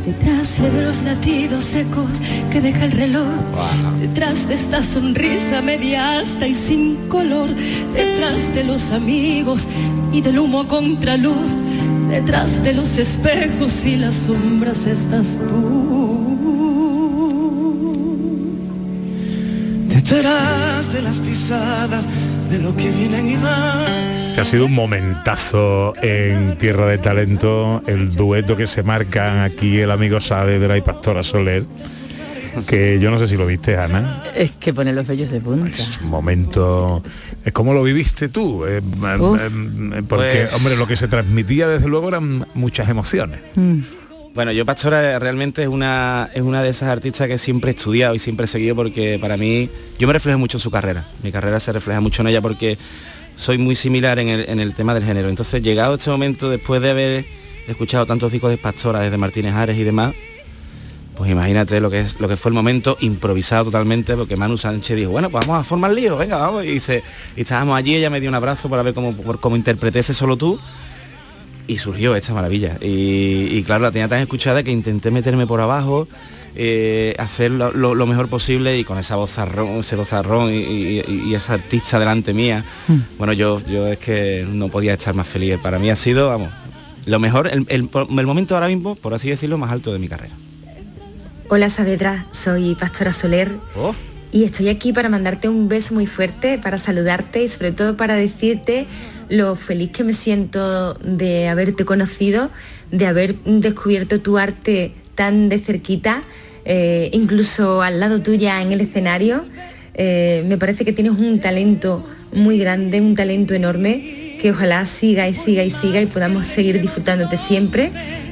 Detrás de los latidos secos que deja el reloj, detrás de esta sonrisa media asta y sin color, detrás de los amigos y del humo a contraluz, detrás de los espejos y las sombras estás tú. Detrás de las pisadas de lo que vienen y van. Que ha sido un momentazo en Tierra de Talento, el dueto que se marcan aquí el amigo Saavedra y Pastora Soler, que yo no sé si lo viste, Ana. Es que pone los vellos de punta. Un momento. Es como lo viviste tú. eh, eh, Uf. eh, porque, Pues- hombre, lo que se transmitía desde luego eran muchas emociones. Bueno, yo Pastora realmente es una, es una de esas artistas que siempre he estudiado y siempre he seguido porque para mí, yo me reflejo mucho en su carrera. Mi carrera se refleja mucho en ella porque soy muy similar en el, en el tema del género. Entonces, llegado este momento, después de haber escuchado tantos discos de Pastora, desde Martínez Ares y demás, pues imagínate lo que es lo que fue el momento improvisado totalmente porque Manu Sánchez dijo bueno pues vamos a formar lío venga vamos y, se, y estábamos allí ella me dio un abrazo para ver cómo cómo interpreté ese solo tú y surgió esta maravilla. Y, y claro la tenía tan escuchada que intenté meterme por abajo eh, hacer lo, lo- lo mejor posible y con esa vozarrón ese vozarrón y, y- y esa artista delante mía bueno yo yo es que no podía estar más feliz. Para mí ha sido vamos lo mejor el, el- el momento ahora mismo por así decirlo más alto de mi carrera. Hola Saavedra, soy Pastora Soler. Oh. Y estoy aquí para mandarte un beso muy fuerte, para saludarte y sobre todo para decirte lo feliz que me siento de haberte conocido, de haber descubierto tu arte tan de cerquita, eh, incluso al lado tuya en el escenario. Eh, me parece que tienes un talento muy grande, un talento enorme, que ojalá siga y siga y siga y podamos seguir disfrutándote siempre.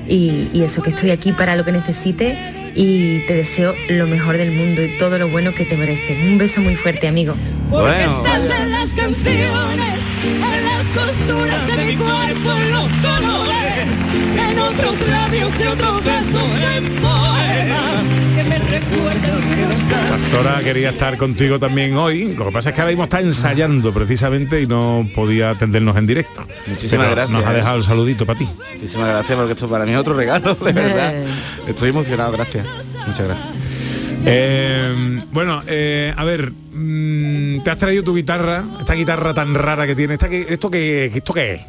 Y, y eso, que estoy aquí para lo que necesites y te deseo lo mejor del mundo y todo lo bueno que te mereces. Un beso muy fuerte, amigo. Porque estás en las canciones, en las costuras de mi cuerpo, en los colores, en otros labios y otro beso en poema que me recuerdan que no estás. Pastora quería estar contigo también hoy. Lo que pasa es que ahora mismo está ensayando precisamente y no podía atendernos en directo. Muchísimas Pero gracias. Nos ha dejado el saludito para ti. Muchísimas gracias porque esto para mí es otro regalo, de verdad. Estoy emocionado, gracias. Muchas gracias. Eh, bueno, eh, a ver, mm, te has traído tu guitarra, esta guitarra tan rara que tiene. ¿Esta que, ¿Esto qué, esto qué es?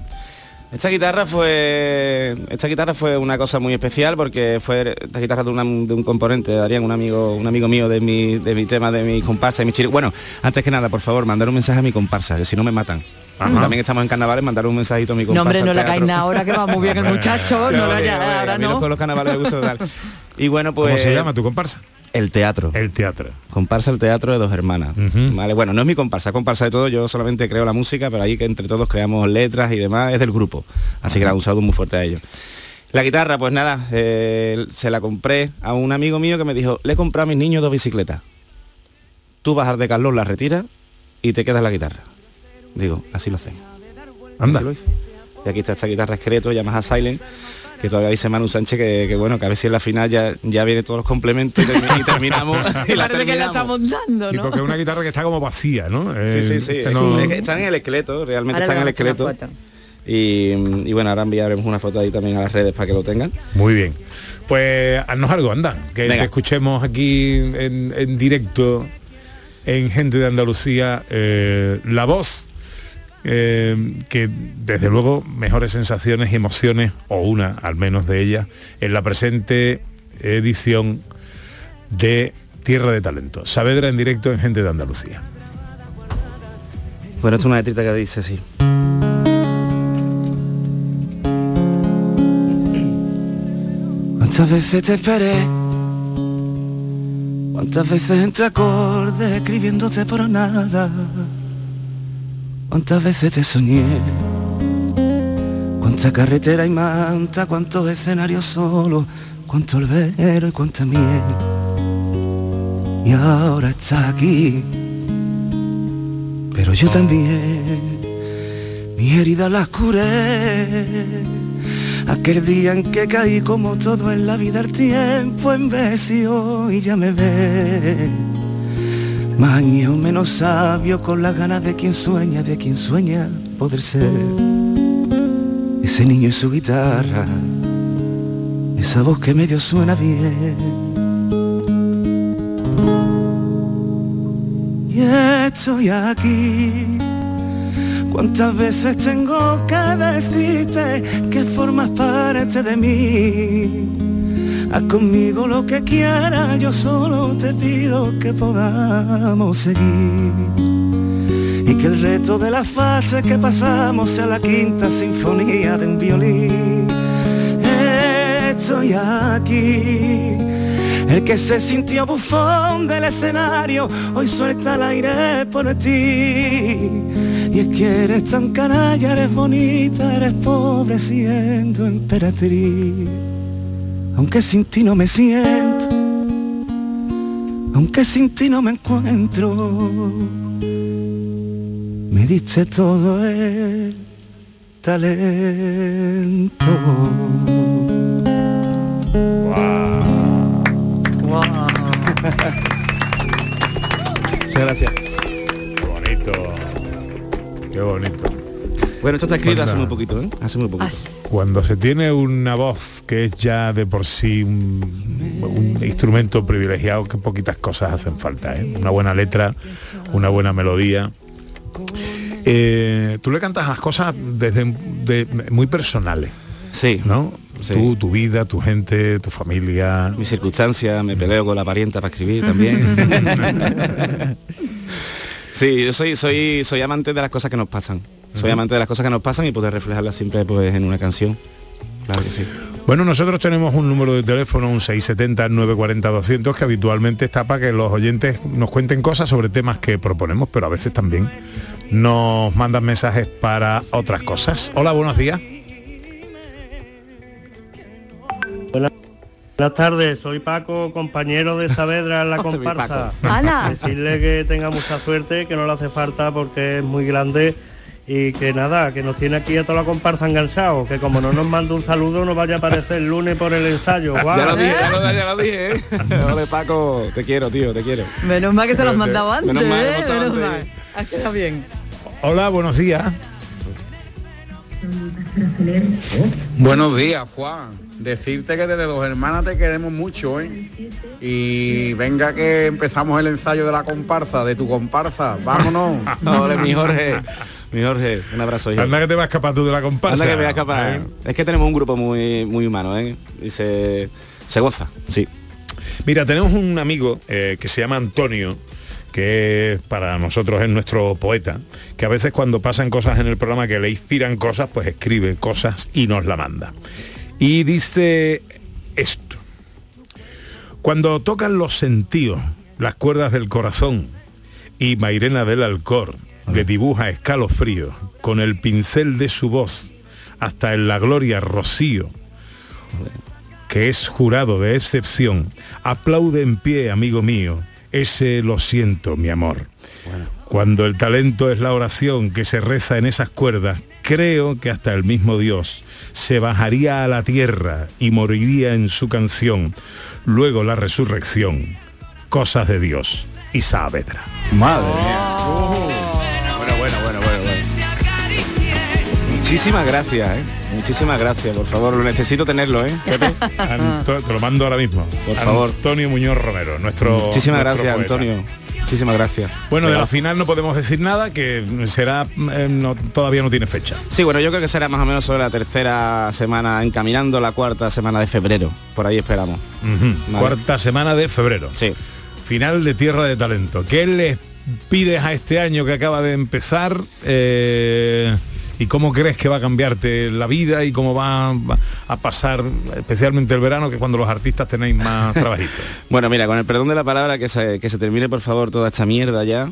Esta guitarra fue esta guitarra fue una cosa muy especial porque fue esta guitarra de, una- de un componente, Darían, un amigo, un amigo mío de mi, de mi tema, de mi comparsa y mi chiri. Bueno, antes que nada, por favor, mandar un mensaje a mi comparsa, que si no me matan. Ajá. También estamos en carnavales, mandar un mensajito a mi No, comparsa. hombre, no le teatro. cae nada ahora que va muy bien el [laughs] muchacho. no ahora a mí no. con los carnavales me gusta total. Y bueno, pues... ¿Cómo se llama tu comparsa? El teatro. El teatro. Comparsa el teatro de dos hermanas. Vale, bueno, no es mi comparsa, es comparsa de todo, yo solamente creo la música, pero ahí que entre todos creamos letras y demás, es del grupo. Así que nada, un saludo muy fuerte a ellos. La guitarra, pues nada, eh, se la compré a un amigo mío que me dijo, le he comprado a mis niños dos bicicletas. Tú bajas de Carlos, la retiras y te quedas la guitarra. Digo, así lo hacemos. Anda. Así lo hice. Y aquí está esta guitarra esqueleto, Yamaha Silent, que todavía dice Manu Sánchez que, que bueno, que a ver si en la final ya, ya viene todos los complementos y, termi- y terminamos. [laughs] y la Parece que la estamos dando, Sí, ¿no? porque es una guitarra que está como vacía, ¿no? Sí, Eh, sí, sí. que es no- que- es que están en el esqueleto, realmente Ahora están en el esqueleto. Y, y bueno, ahora enviaremos una foto ahí también a las redes para que lo tengan. Muy bien. Pues haznos algo, anda, que Venga. te escuchemos aquí en, en directo en Gente de Andalucía, eh, la voz, eh, que desde luego mejores sensaciones y emociones, o una al menos de ellas, en la presente edición de Tierra de Talento. Saavedra en directo en Gente de Andalucía. Bueno, esto es una letrita que dice así. ¿Cuántas veces te esperé Cuántas veces entre acordes escribiéndote por nada. Cuántas veces te soñé. Cuánta carretera y manta, cuántos escenarios solo, cuánto albero y cuánta miel. Y ahora está aquí. Pero yo también, mi herida la curé. Aquel día en que caí como todo en la vida, el tiempo envejeció y ya me ve. Más menos sabio, con las ganas de quien sueña, de quien sueña poder ser. Ese niño y su guitarra, esa voz que medio suena bien. Y estoy aquí. Cuántas veces tengo que decirte que formas parte de mí. Haz conmigo lo que quieras, yo solo te pido que podamos seguir. Y que el reto de las fases que pasamos sea la quinta sinfonía de un violín. Estoy aquí. El que se sintió bufón del escenario, hoy suelta el aire por ti. Y es que eres tan canalla, eres bonita, eres pobre siendo emperatriz. Aunque sin ti no me siento, aunque sin ti no me encuentro, me diste todo el talento. Muchas gracias. Qué bonito. Qué bonito. Bueno, esto está escrito Cuando- hace muy poquito, ¿eh? Hace muy poquito. Cuando se tiene una voz que es ya de por sí un, un instrumento privilegiado, que poquitas cosas hacen falta. ¿eh? Una buena letra, una buena melodía. Eh, tú le cantas las cosas desde de- muy personales. Sí. ¿No? Sí. Tú, tu vida, tu gente, tu familia. Mis circunstancias, me peleo con la parienta para escribir también. [laughs] sí, yo soy, soy, soy amante de las cosas que nos pasan. Soy amante de las cosas que nos pasan y poder reflejarlas siempre pues en una canción. Claro que sí. Bueno, nosotros tenemos un número de teléfono, un 670-940-200, que habitualmente está para que los oyentes nos cuenten cosas sobre temas que proponemos, pero a veces también nos mandan mensajes para otras cosas. Hola, buenos días. Buenas tardes, soy Paco, compañero de Saavedra en la [laughs] comparsa. Decirle que tenga mucha suerte, que no le hace falta porque es muy grande y que nada, que nos tiene aquí a toda la comparsa enganchados, que como no nos manda un saludo no vaya a aparecer el lunes por el ensayo. [laughs] guau. Ya lo dije, ya lo, ya lo dije, ¿eh? [laughs] Ole, Paco, te quiero, tío, te quiero. Menos mal que se los mandaba antes, Menos mal, ¿eh? Menos antes. mal. Ha quedado bien. Hola, buenos días. Buenos días, Juan. Decirte que desde Dos Hermanas te queremos mucho, ¿eh? Y venga que empezamos el ensayo de la comparsa, de tu comparsa. Vámonos. [laughs] Ole, mi Jorge. Mi Jorge, un abrazo, hijo. Anda que te vas a escapar tú de la comparsa. Anda que me voy a escapar. ¿Eh? Es que tenemos un grupo muy, muy humano, ¿eh? Y se, se goza, sí. Mira, tenemos un amigo eh, que se llama Antonio, que para nosotros es nuestro poeta, que a veces cuando pasan cosas en el programa que le inspiran cosas, pues escribe cosas y nos la manda. Y dice esto. Cuando tocan los sentidos, las cuerdas del corazón, y Mairena del Alcor le dibuja escalofrío con el pincel de su voz hasta en la gloria rocío, que es jurado de excepción, aplaude en pie, amigo mío, ese lo siento, mi amor. Cuando el talento es la oración que se reza en esas cuerdas, creo que hasta el mismo Dios se bajaría a la tierra y moriría en su canción. Luego la resurrección, cosas de Dios y Saavedra. Madre mía. Bueno, Muchísimas gracias, ¿eh? Muchísimas gracias, por favor. Lo necesito tenerlo, ¿eh? Pepe? [laughs] Te lo mando ahora mismo. Por favor. Antonio Muñoz Romero, nuestro. Muchísimas nuestro gracias, poeta. Antonio. Muchísimas gracias. Bueno, de la final no podemos decir nada, que será eh, no- todavía no tiene fecha. Sí, bueno, yo creo que será más o menos sobre la tercera semana, encaminando la cuarta semana de febrero. Por ahí esperamos. Vale. Cuarta semana de febrero. Sí. Final de Tierra de Talento. ¿Qué les pides a este año que acaba de empezar? Eh, y cómo crees que va a cambiarte la vida y cómo va, a pasar especialmente el verano, que cuando los artistas tenéis más [laughs] trabajitos. Bueno, mira, con el perdón de la palabra, que se, que se termine por favor toda esta mierda ya.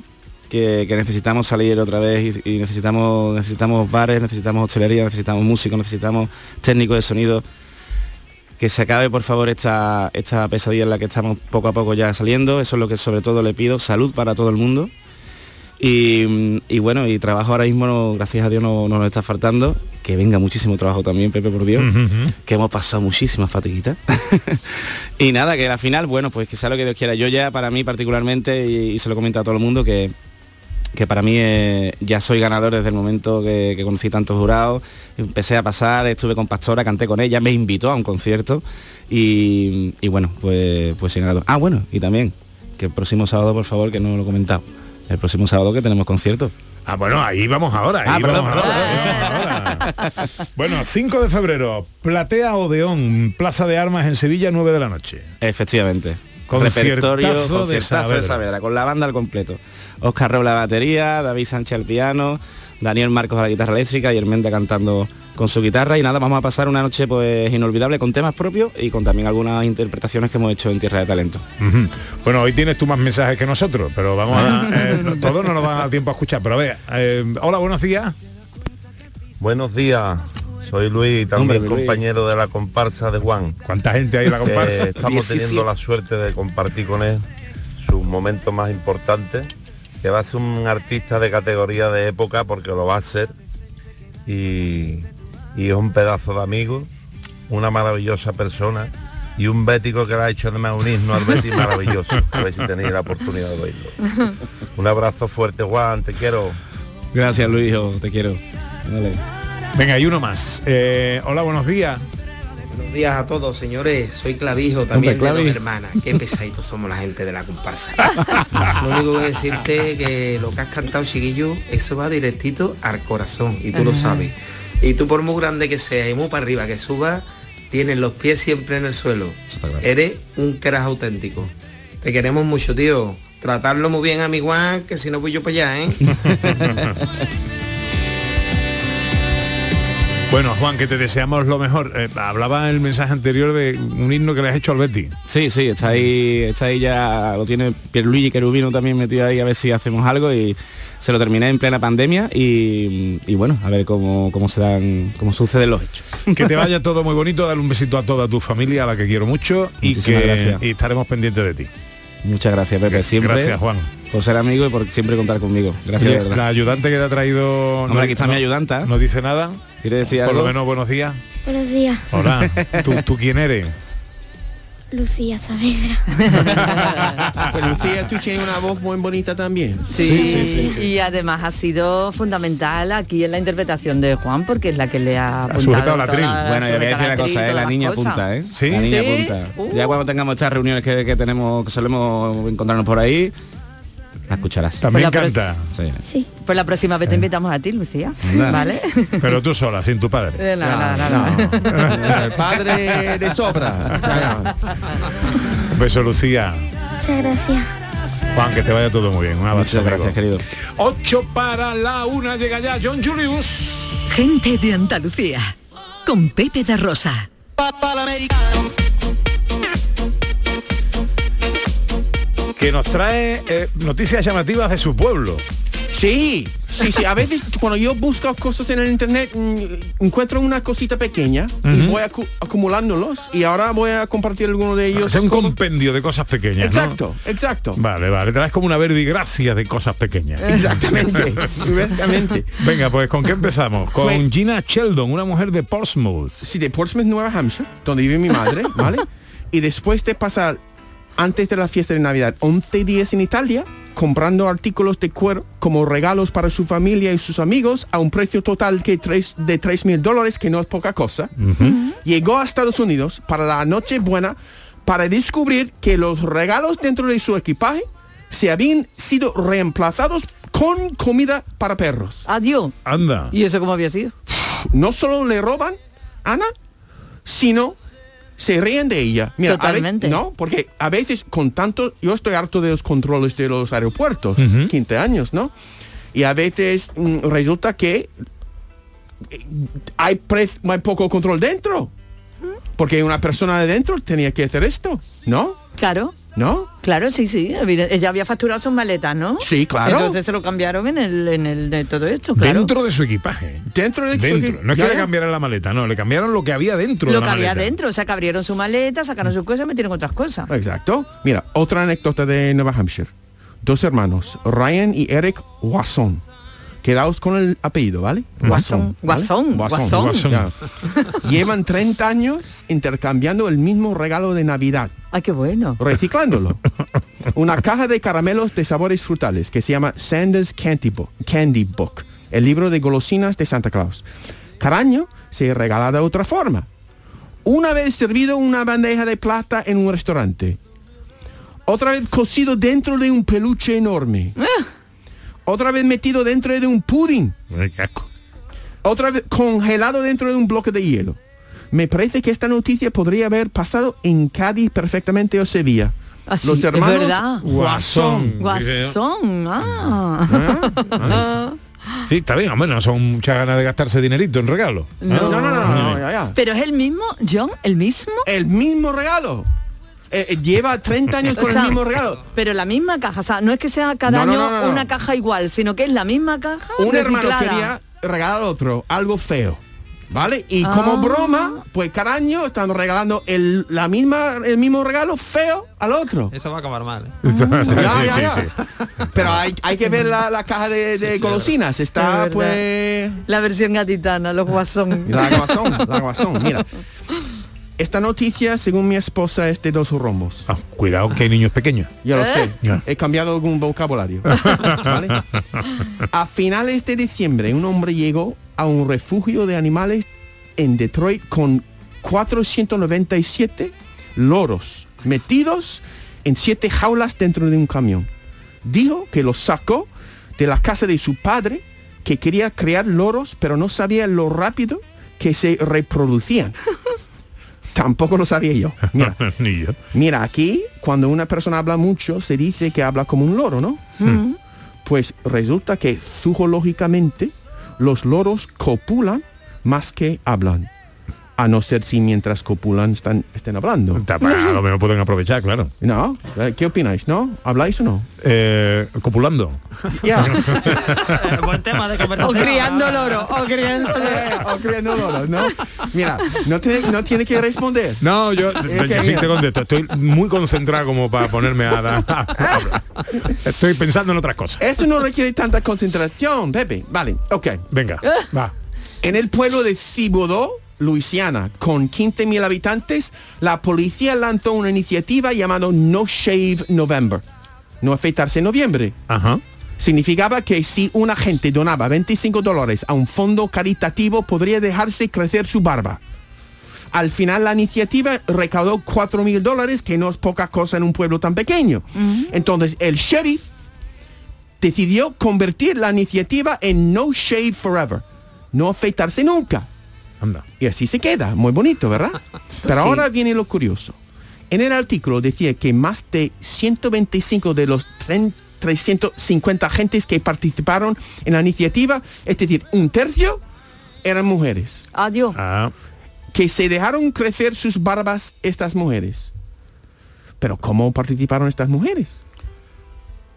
Que, que necesitamos salir otra vez y, y necesitamos necesitamos bares, necesitamos hostelería, necesitamos músicos, necesitamos técnicos de sonido. Que se acabe por favor esta, esta pesadilla en la que estamos poco a poco ya saliendo. Eso es lo que sobre todo le pido. Salud para todo el mundo. Y, y bueno, y trabajo ahora mismo, no- gracias a Dios, no, no nos está faltando. Que venga muchísimo trabajo también, Pepe, por Dios. Que hemos pasado muchísimas fatiguitas. [laughs] y nada, que al final, bueno, pues que sea lo que Dios quiera. Yo ya, para mí particularmente, y, y se lo comento a todo el mundo, que, que para mí eh, ya soy ganador desde el momento que, que conocí tantos jurados. Empecé a pasar, estuve con Pastora, canté con ella, me invitó a un concierto. Y, y bueno, pues, pues soy ganador. Ah, bueno, y también, que el próximo sábado, por favor, que no lo he comentado. El próximo sábado que tenemos concierto. Ah, bueno, ahí vamos ahora. Ah, ahí perdón, vamos perdón, ahora, vamos ahora. [laughs] Bueno, 5 de febrero, Platea Odeón, Plaza de Armas en Sevilla, 9 de la noche. Efectivamente. Repertorio, de Saavedra. Saavedra, con la banda al completo. Oscar Roble a la batería, David Sánchez al piano, Daniel Marcos a la guitarra eléctrica y Hermenda cantando con su guitarra y nada, vamos a pasar una noche pues inolvidable con temas propios y con también algunas interpretaciones que hemos hecho en Tierra de Talento. Bueno, hoy tienes tú más mensajes que nosotros, pero vamos a... eh, no- todos no nos van a dar tiempo a escuchar, pero a ver, eh, hola, buenos días. Buenos días, soy Luis, también Hombre, Luis. compañero de la comparsa de Juan. ¿Cuánta gente hay en la comparsa? Que estamos 17. teniendo la suerte de compartir con él sus momentos más importantes, que va a ser un artista de categoría de época porque lo va a ser y, y es un pedazo de amigo, una maravillosa persona y un bético que le ha hecho además un himno al Betis maravilloso. A ver si tenéis la oportunidad de oírlo. Un abrazo fuerte, Juan, te quiero. Gracias Luis, te quiero. Vale. Venga, hay uno más. Eh, hola, buenos días. Buenos días a todos, señores. Soy Clavijo, también de dos hermanas. Qué pesaditos somos la gente de la comparsa. Lo único que decirte que lo que has cantado, chiquillo, eso va directito al corazón y tú lo sabes. Y tú por muy grande que seas y muy para arriba que subas, tienes los pies siempre en el suelo. Eres un crash auténtico. Te queremos mucho, tío. Tratarlo muy bien a mi Juan, que si no voy yo para allá, ¿eh? [laughs] Bueno, Juan, que te deseamos lo mejor. Eh, hablaba en el mensaje anterior de un himno que le has hecho al Betty. Sí, sí, está ahí, está ahí ya, lo tiene Pierluigi Querubino también metido ahí a ver si hacemos algo y se lo terminé en plena pandemia y, y bueno, a ver cómo, cómo se dan, cómo suceden los hechos. [laughs] Que te vaya [laughs] todo muy bonito, dale un besito a toda tu familia, a la que quiero mucho, y que y estaremos pendientes de ti. Muchas gracias, Pepe, siempre. Gracias, Juan. Por ser amigo y por siempre contar conmigo. Gracias, Oye, de verdad. La ayudante que te ha traído... Hombre, aquí está mi ayudanta. ¿No dice nada? ¿Quiere decir Por algo? lo menos buenos días. Buenos días. Hola. [laughs] ¿Tú, tú quién eres? Lucía Saavedra. [laughs] Pues Lucía, tú tienes una voz muy bonita también. Sí, y además ha sido fundamental aquí en la interpretación de Juan porque es la que le ha apuntado sujetado la tril. la- Bueno, yo voy a decir tril, cosa, ¿eh? la las niña cosas. apunta, ¿eh? ¿Sí? La niña ¿Sí? apunta. Uh. Ya cuando tengamos estas reuniones que, que tenemos, que solemos encontrarnos por ahí, la escucharás. También Pues la canta. Sí. Pues la próxima vez te invitamos a ti, Lucía. ¿Vale? Pero tú sola, sin tu padre. Eh, no, no, no, no. El padre de sobra. Un beso, Lucía. Muchas gracias. Juan, que te vaya todo muy bien. Un abrazo, Muchas gracias, amigo. querido. 8 para la una llega ya John Julius. Gente de Andalucía. Con Pepe de Rosa. Que nos trae eh, noticias llamativas de su pueblo. Sí, sí, sí. A veces cuando yo busco cosas en el internet mm, encuentro una cosita pequeña y voy acu- acumulándolos y ahora voy a compartir alguno de ellos. Es un compendio de cosas pequeñas, ¿no? Exacto, exacto. Vale, vale. Traes como una verbigracia de cosas pequeñas. Exactamente, [laughs] exactamente. Venga, pues ¿con qué empezamos? Con Pues- Gina Sheldon, una mujer de Portsmouth. Sí, de Portsmouth, Nueva Hampshire, donde vive mi madre, [laughs] ¿vale? y después de pasar, antes de la fiesta de Navidad, 11 días en Italia, comprando artículos de cuero como regalos para su familia y sus amigos a un precio total que tres, de 3 mil dólares, que no es poca cosa, llegó a Estados Unidos para la noche buena para descubrir que los regalos dentro de su equipaje se habían sido reemplazados con comida para perros. Adiós. Anda. ¿Y eso cómo había sido? No solo le roban, Ana, sino se ríen de ella. Mira, Totalmente. no, porque a veces con tanto, yo estoy harto de los controles de los aeropuertos, Ujú. 15 años, ¿no? Y a veces mm, resulta que eh, hay, pre- hay poco control dentro. Porque una persona de dentro tenía que hacer esto, ¿no? Claro. ¿No? Claro, sí, sí. Ella había facturado sus maletas, ¿no? Sí, claro. Entonces se lo cambiaron en el, en el de todo esto, claro. Dentro de su equipaje. Dentro de Dentro. No es que Ya, le cambiaran la maleta, no, le cambiaron lo que había dentro Lo de que la había maleta. dentro, o sea, que abrieron su maleta, sacaron sus cosas, metieron otras cosas. Exacto. Mira, otra anécdota de Nueva Hampshire. Dos hermanos, Ryan y Eric Wasson. Quedaos con el apellido, ¿vale? Guasón, ¿vale? guasón, guasón. Llevan 30 años intercambiando el mismo regalo de Navidad. Ay, qué bueno. Reciclándolo. Una caja de caramelos de sabores frutales que se llama Sanders Candy Book, Candy Book, el libro de golosinas de Santa Claus. Cada año se regala de otra forma. Una vez servido una bandeja de plata en un restaurante. Otra vez cocido dentro de un peluche enorme. Otra vez metido dentro de un pudding. Otra vez congelado dentro de un bloque de hielo. Me parece que esta noticia podría haber pasado en Cádiz perfectamente o Sevilla. Así, Los es hermanos verdad. Guasón. Guasón, ah. [laughs] Sí, está bien, hombre, no son muchas ganas de gastarse dinerito en regalo. No. No, no, no, no, ya, ya. Pero es el mismo, John, el mismo. El mismo regalo. Eh, eh, lleva 30 años O con sea, el mismo regalo. Pero la misma caja, o sea, no es que sea cada No, año no, no, no. una caja igual, sino que es la misma caja. Un hermano quería regalar al otro algo feo. ¿Vale? Y como Ah. broma, pues cada año están regalando el, la misma, el mismo regalo feo al otro. Eso va a acabar mal. ¿eh? Ya, ya, [laughs] ya. sí. Pero hay, hay que ver la, la caja de, de golosinas. Es Está pues... La versión gatitana, los guasón. La guasón, la guasón. Mira, esta noticia, según mi esposa, es de dos rombos. Ah, cuidado que hay niños pequeños. Ya lo ¿Eh? sé. He cambiado algún vocabulario. [laughs] ¿Vale? A finales de diciembre, un hombre llegó a un refugio de animales en Detroit con 497 loros metidos en siete jaulas dentro de un camión. Dijo que los sacó de la casa de su padre, que quería criar loros, pero no sabía lo rápido que se reproducían. [laughs] Tampoco lo sabía yo. [laughs] Mira, Ni yo. Mira, aquí cuando una persona habla mucho se dice que habla como un loro, ¿no? Mm. Pues resulta que zoológicamente los loros copulan más que hablan. A no ser si mientras copulan están, estén hablando. A lo mejor pueden aprovechar, claro. ¿No? Eh, ¿Qué opináis? ¿No? ¿Habláis o no? Eh, copulando. Ya. [laughs] Buen tema de O conversación. criando loro, o criando loro. o criando loros, ¿no? Mira, no tiene, no tiene que responder. No, yo, Es yo que sí mira. te contesto. Estoy muy concentrado como para ponerme a dar. Estoy pensando en otras cosas. Eso no requiere tanta concentración, Pepe. Vale, ok. Venga, va. En el pueblo de Cibodó, Luisiana, con 15.000 habitantes, la policía lanzó una iniciativa llamada No Shave November. No afeitarse en noviembre. Ajá. Significaba que si un agente donaba 25 dólares a un fondo caritativo, podría dejarse crecer su barba. Al final la iniciativa recaudó 4.000 dólares, que no es poca cosa en un pueblo tan pequeño. Entonces el sheriff decidió convertir la iniciativa en No Shave Forever. No afeitarse nunca. Anda. Y así se queda, muy bonito, ¿verdad? [laughs] Pero Sí. ahora viene lo curioso. En el artículo decía que más de 125 de los 3- 350 agentes que participaron en la iniciativa, es decir, un tercio, eran mujeres. Adiós. Ah, Que se dejaron crecer sus barbas estas mujeres. Pero ¿cómo participaron estas mujeres?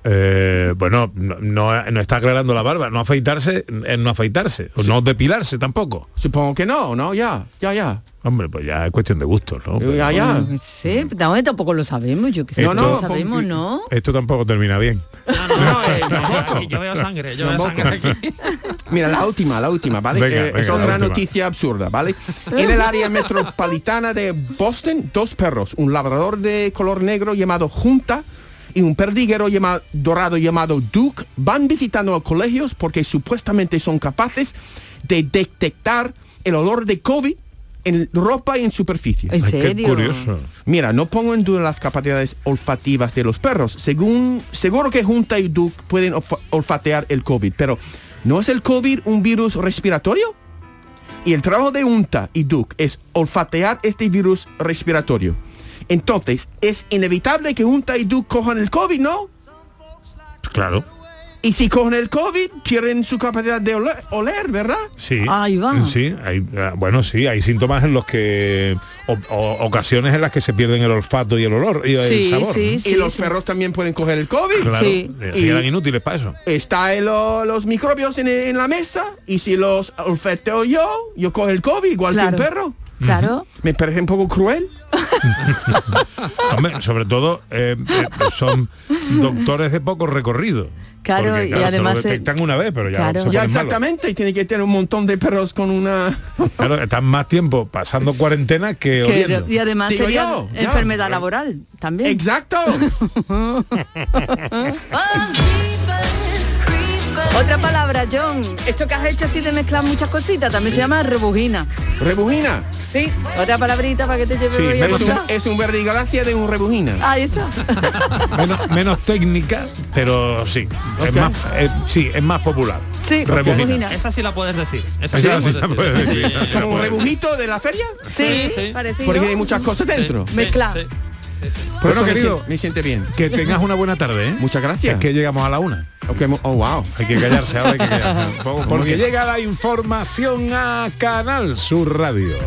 Eh, bueno, no, no, no está aclarando la barba. No afeitarse es no afeitarse. O no depilarse tampoco. Supongo que no, ¿no? Ya, ya, ya. Hombre, pues ya es cuestión de gustos, ¿no? Ya, ya. No sé, no, tampoco lo sabemos, yo que sé. No, No, no, lo sabemos, ¿no? Esto tampoco termina bien. Aquí [laughs] yo veo sangre, yo veo sangre aquí. [laughs] Mira, la última, la última, ¿vale? Venga, Eh, venga, es otra noticia absurda, ¿vale? En el área metropolitana de Boston, dos perros, un labrador de color negro llamado Junta y un perdiguero llamado, dorado llamado Duke, van visitando a colegios porque supuestamente son capaces de detectar el olor de COVID en ropa y en superficie. ¿En Ay, qué serio? curioso. Mira, no pongo en duda las capacidades olfativas de los perros. Según, seguro que Junta y Duke pueden olfa- olfatear el COVID, pero ¿no es el COVID un virus respiratorio? Y el trabajo de Junta y Duke es olfatear este virus respiratorio. Entonces, es inevitable que Junta y Duke cojan el COVID, ¿no? Claro. Y si cogen el COVID, pierden su capacidad de oler, oler, ¿verdad? Sí. Ahí va. Sí, hay, ah, bueno, sí, hay síntomas en los que o- o- ocasiones en las que se pierden el olfato y el olor y el sabor. ¿no? y los perros también pueden coger el COVID. Claro, eh, Y quedan inútiles para eso. está el- lo- los microbios en, en la mesa y si los olfateo yo, yo cojo el COVID igual que un perro. Claro. Me parece un poco cruel. [laughs] Hombre, sobre todo eh, eh, son doctores de poco recorrido. Claro, Porque, y lo además, eh, detectan una vez, pero ya se Ya malos. exactamente, y tiene que tener un montón de perros con una... [laughs] Claro, están más tiempo pasando cuarentena que, Que- y además Digo sería yo, enfermedad laboral también. Exacto. [laughs] Otra palabra, John. Esto que has hecho así de mezclar muchas cositas también se llama rebujina. ¿Rebujina? Sí, otra palabrita para que te lleve Sí, un, es un verde galaxia de un rebujina. Ahí está. [laughs] menos, menos técnica, pero sí. Es más, eh, sí, es más popular. Sí, Rebujina. Esa sí la puedes decir. Esa Esa sí sí la puedes decir. sí ¿Como un rebujito de la feria? Sí, parecido. Porque hay muchas cosas dentro. Mezcla. Bueno, querido, me, siente bien. Que tengas una buena tarde. ¿eh? Muchas gracias. Es que llegamos a la una. Okay, oh, wow. Hay que callarse ahora, hay que callarse. [laughs] Porque llega la información a Canal Sur Radio.